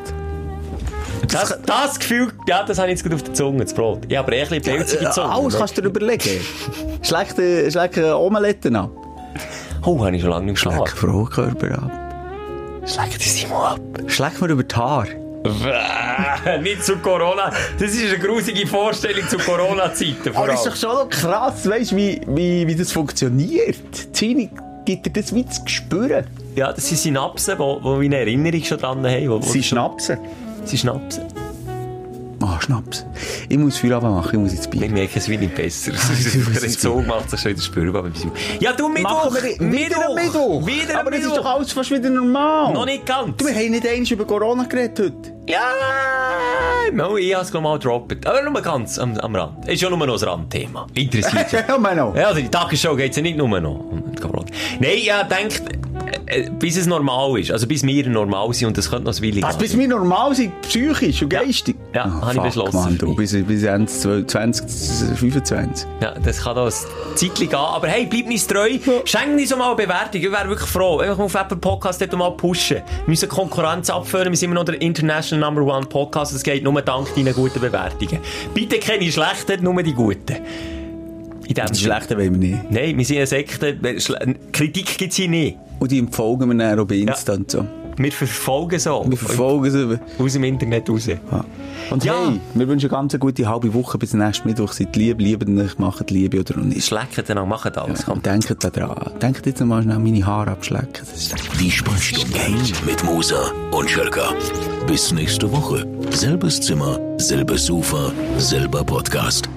Das, das Gefühl, ja, das habe ich jetzt gut auf der Zunge, das Brot. Ich habe ein bisschen pelzige Zunge. Alles kannst du dir überlegen. Schlecht, äh, schlecht äh, Omeletten ab. Oh, habe ich schon lange nicht Schleck geschlafen. Fruchtkörper ab. Schleck die Simon ab. Schleck mir über die Haare. nicht zu Corona. Das ist eine grusige Vorstellung zu Corona-Zeiten. Aber das ist doch schon noch krass, weißt du, wie, wie, wie das funktioniert. Die Zini gibt dir das wie zu spüren. Ja, das sind Synapsen, wo wir eine Erinnerung schon dran haben. Wo, wo Sie schnapsen. Sie Schnapsen. Ah, Schnaps. Ich muss Feierabend machen, ich muss ins Bier. Wir merken es wie nicht besser. Der Entzug macht sich schon wieder spürbar. beim. Ja, du Mittwoch! Wieder am Mittwoch. Wieder Aber es ist Mittwoch. doch alles fast wieder normal. Noch nicht ganz. Du, wir haben nicht einmal über Corona geredet heute. Ja, no, ich habe es mal gedroppt. Aber nur ganz am, am Rand. Ist ja nur noch ein Randthema. Interessiert ja. Ja, also die Tagesschau geht es ja nicht nur noch um Corona. Nein, denkt, äh, bis es normal ist. Also bis wir normal sind und das könnte noch ein Weile Was, bis wir normal sind, psychisch und geistig? Ja, Ah, habe ich beschlossen Mann, du, bis, bis Ende 2025. Ja, das kann da ein Zeitchen gehen. Aber hey, bleib uns treu. Schenk uns so mal eine Bewertung. Ich wäre wirklich froh. Einfach mal auf Apple Podcast dort mal pushen. Wir müssen Konkurrenz abführen. Wir sind immer noch der International Number One Podcast. Es geht nur dank deinen guten Bewertungen. Bitte keine schlechten, nur die guten. In dem schlechten wollen wir nicht. Nein, wir sind eine Sekte. Kritik gibt es hier nicht. Und die empfolgen wir dann auch bei Insta und so. Wir verfolgen so. Wir verfolgen sie. Aus dem Internet raus. Ja. Und Ja. hey, wir wünschen eine ganz gute halbe Woche bis nächsten Mittwoch. Seid lieb, lieben nicht, macht Liebe oder nicht. Schlecken dann, machen alles. Und denkt daran. Denkt jetzt mal schnell meine Haare abschlecken. Das ist Die Sprechstunde mit Musa und Schelka. Bis nächste Woche. Selbes Zimmer, selbes Sofa, selber Podcast.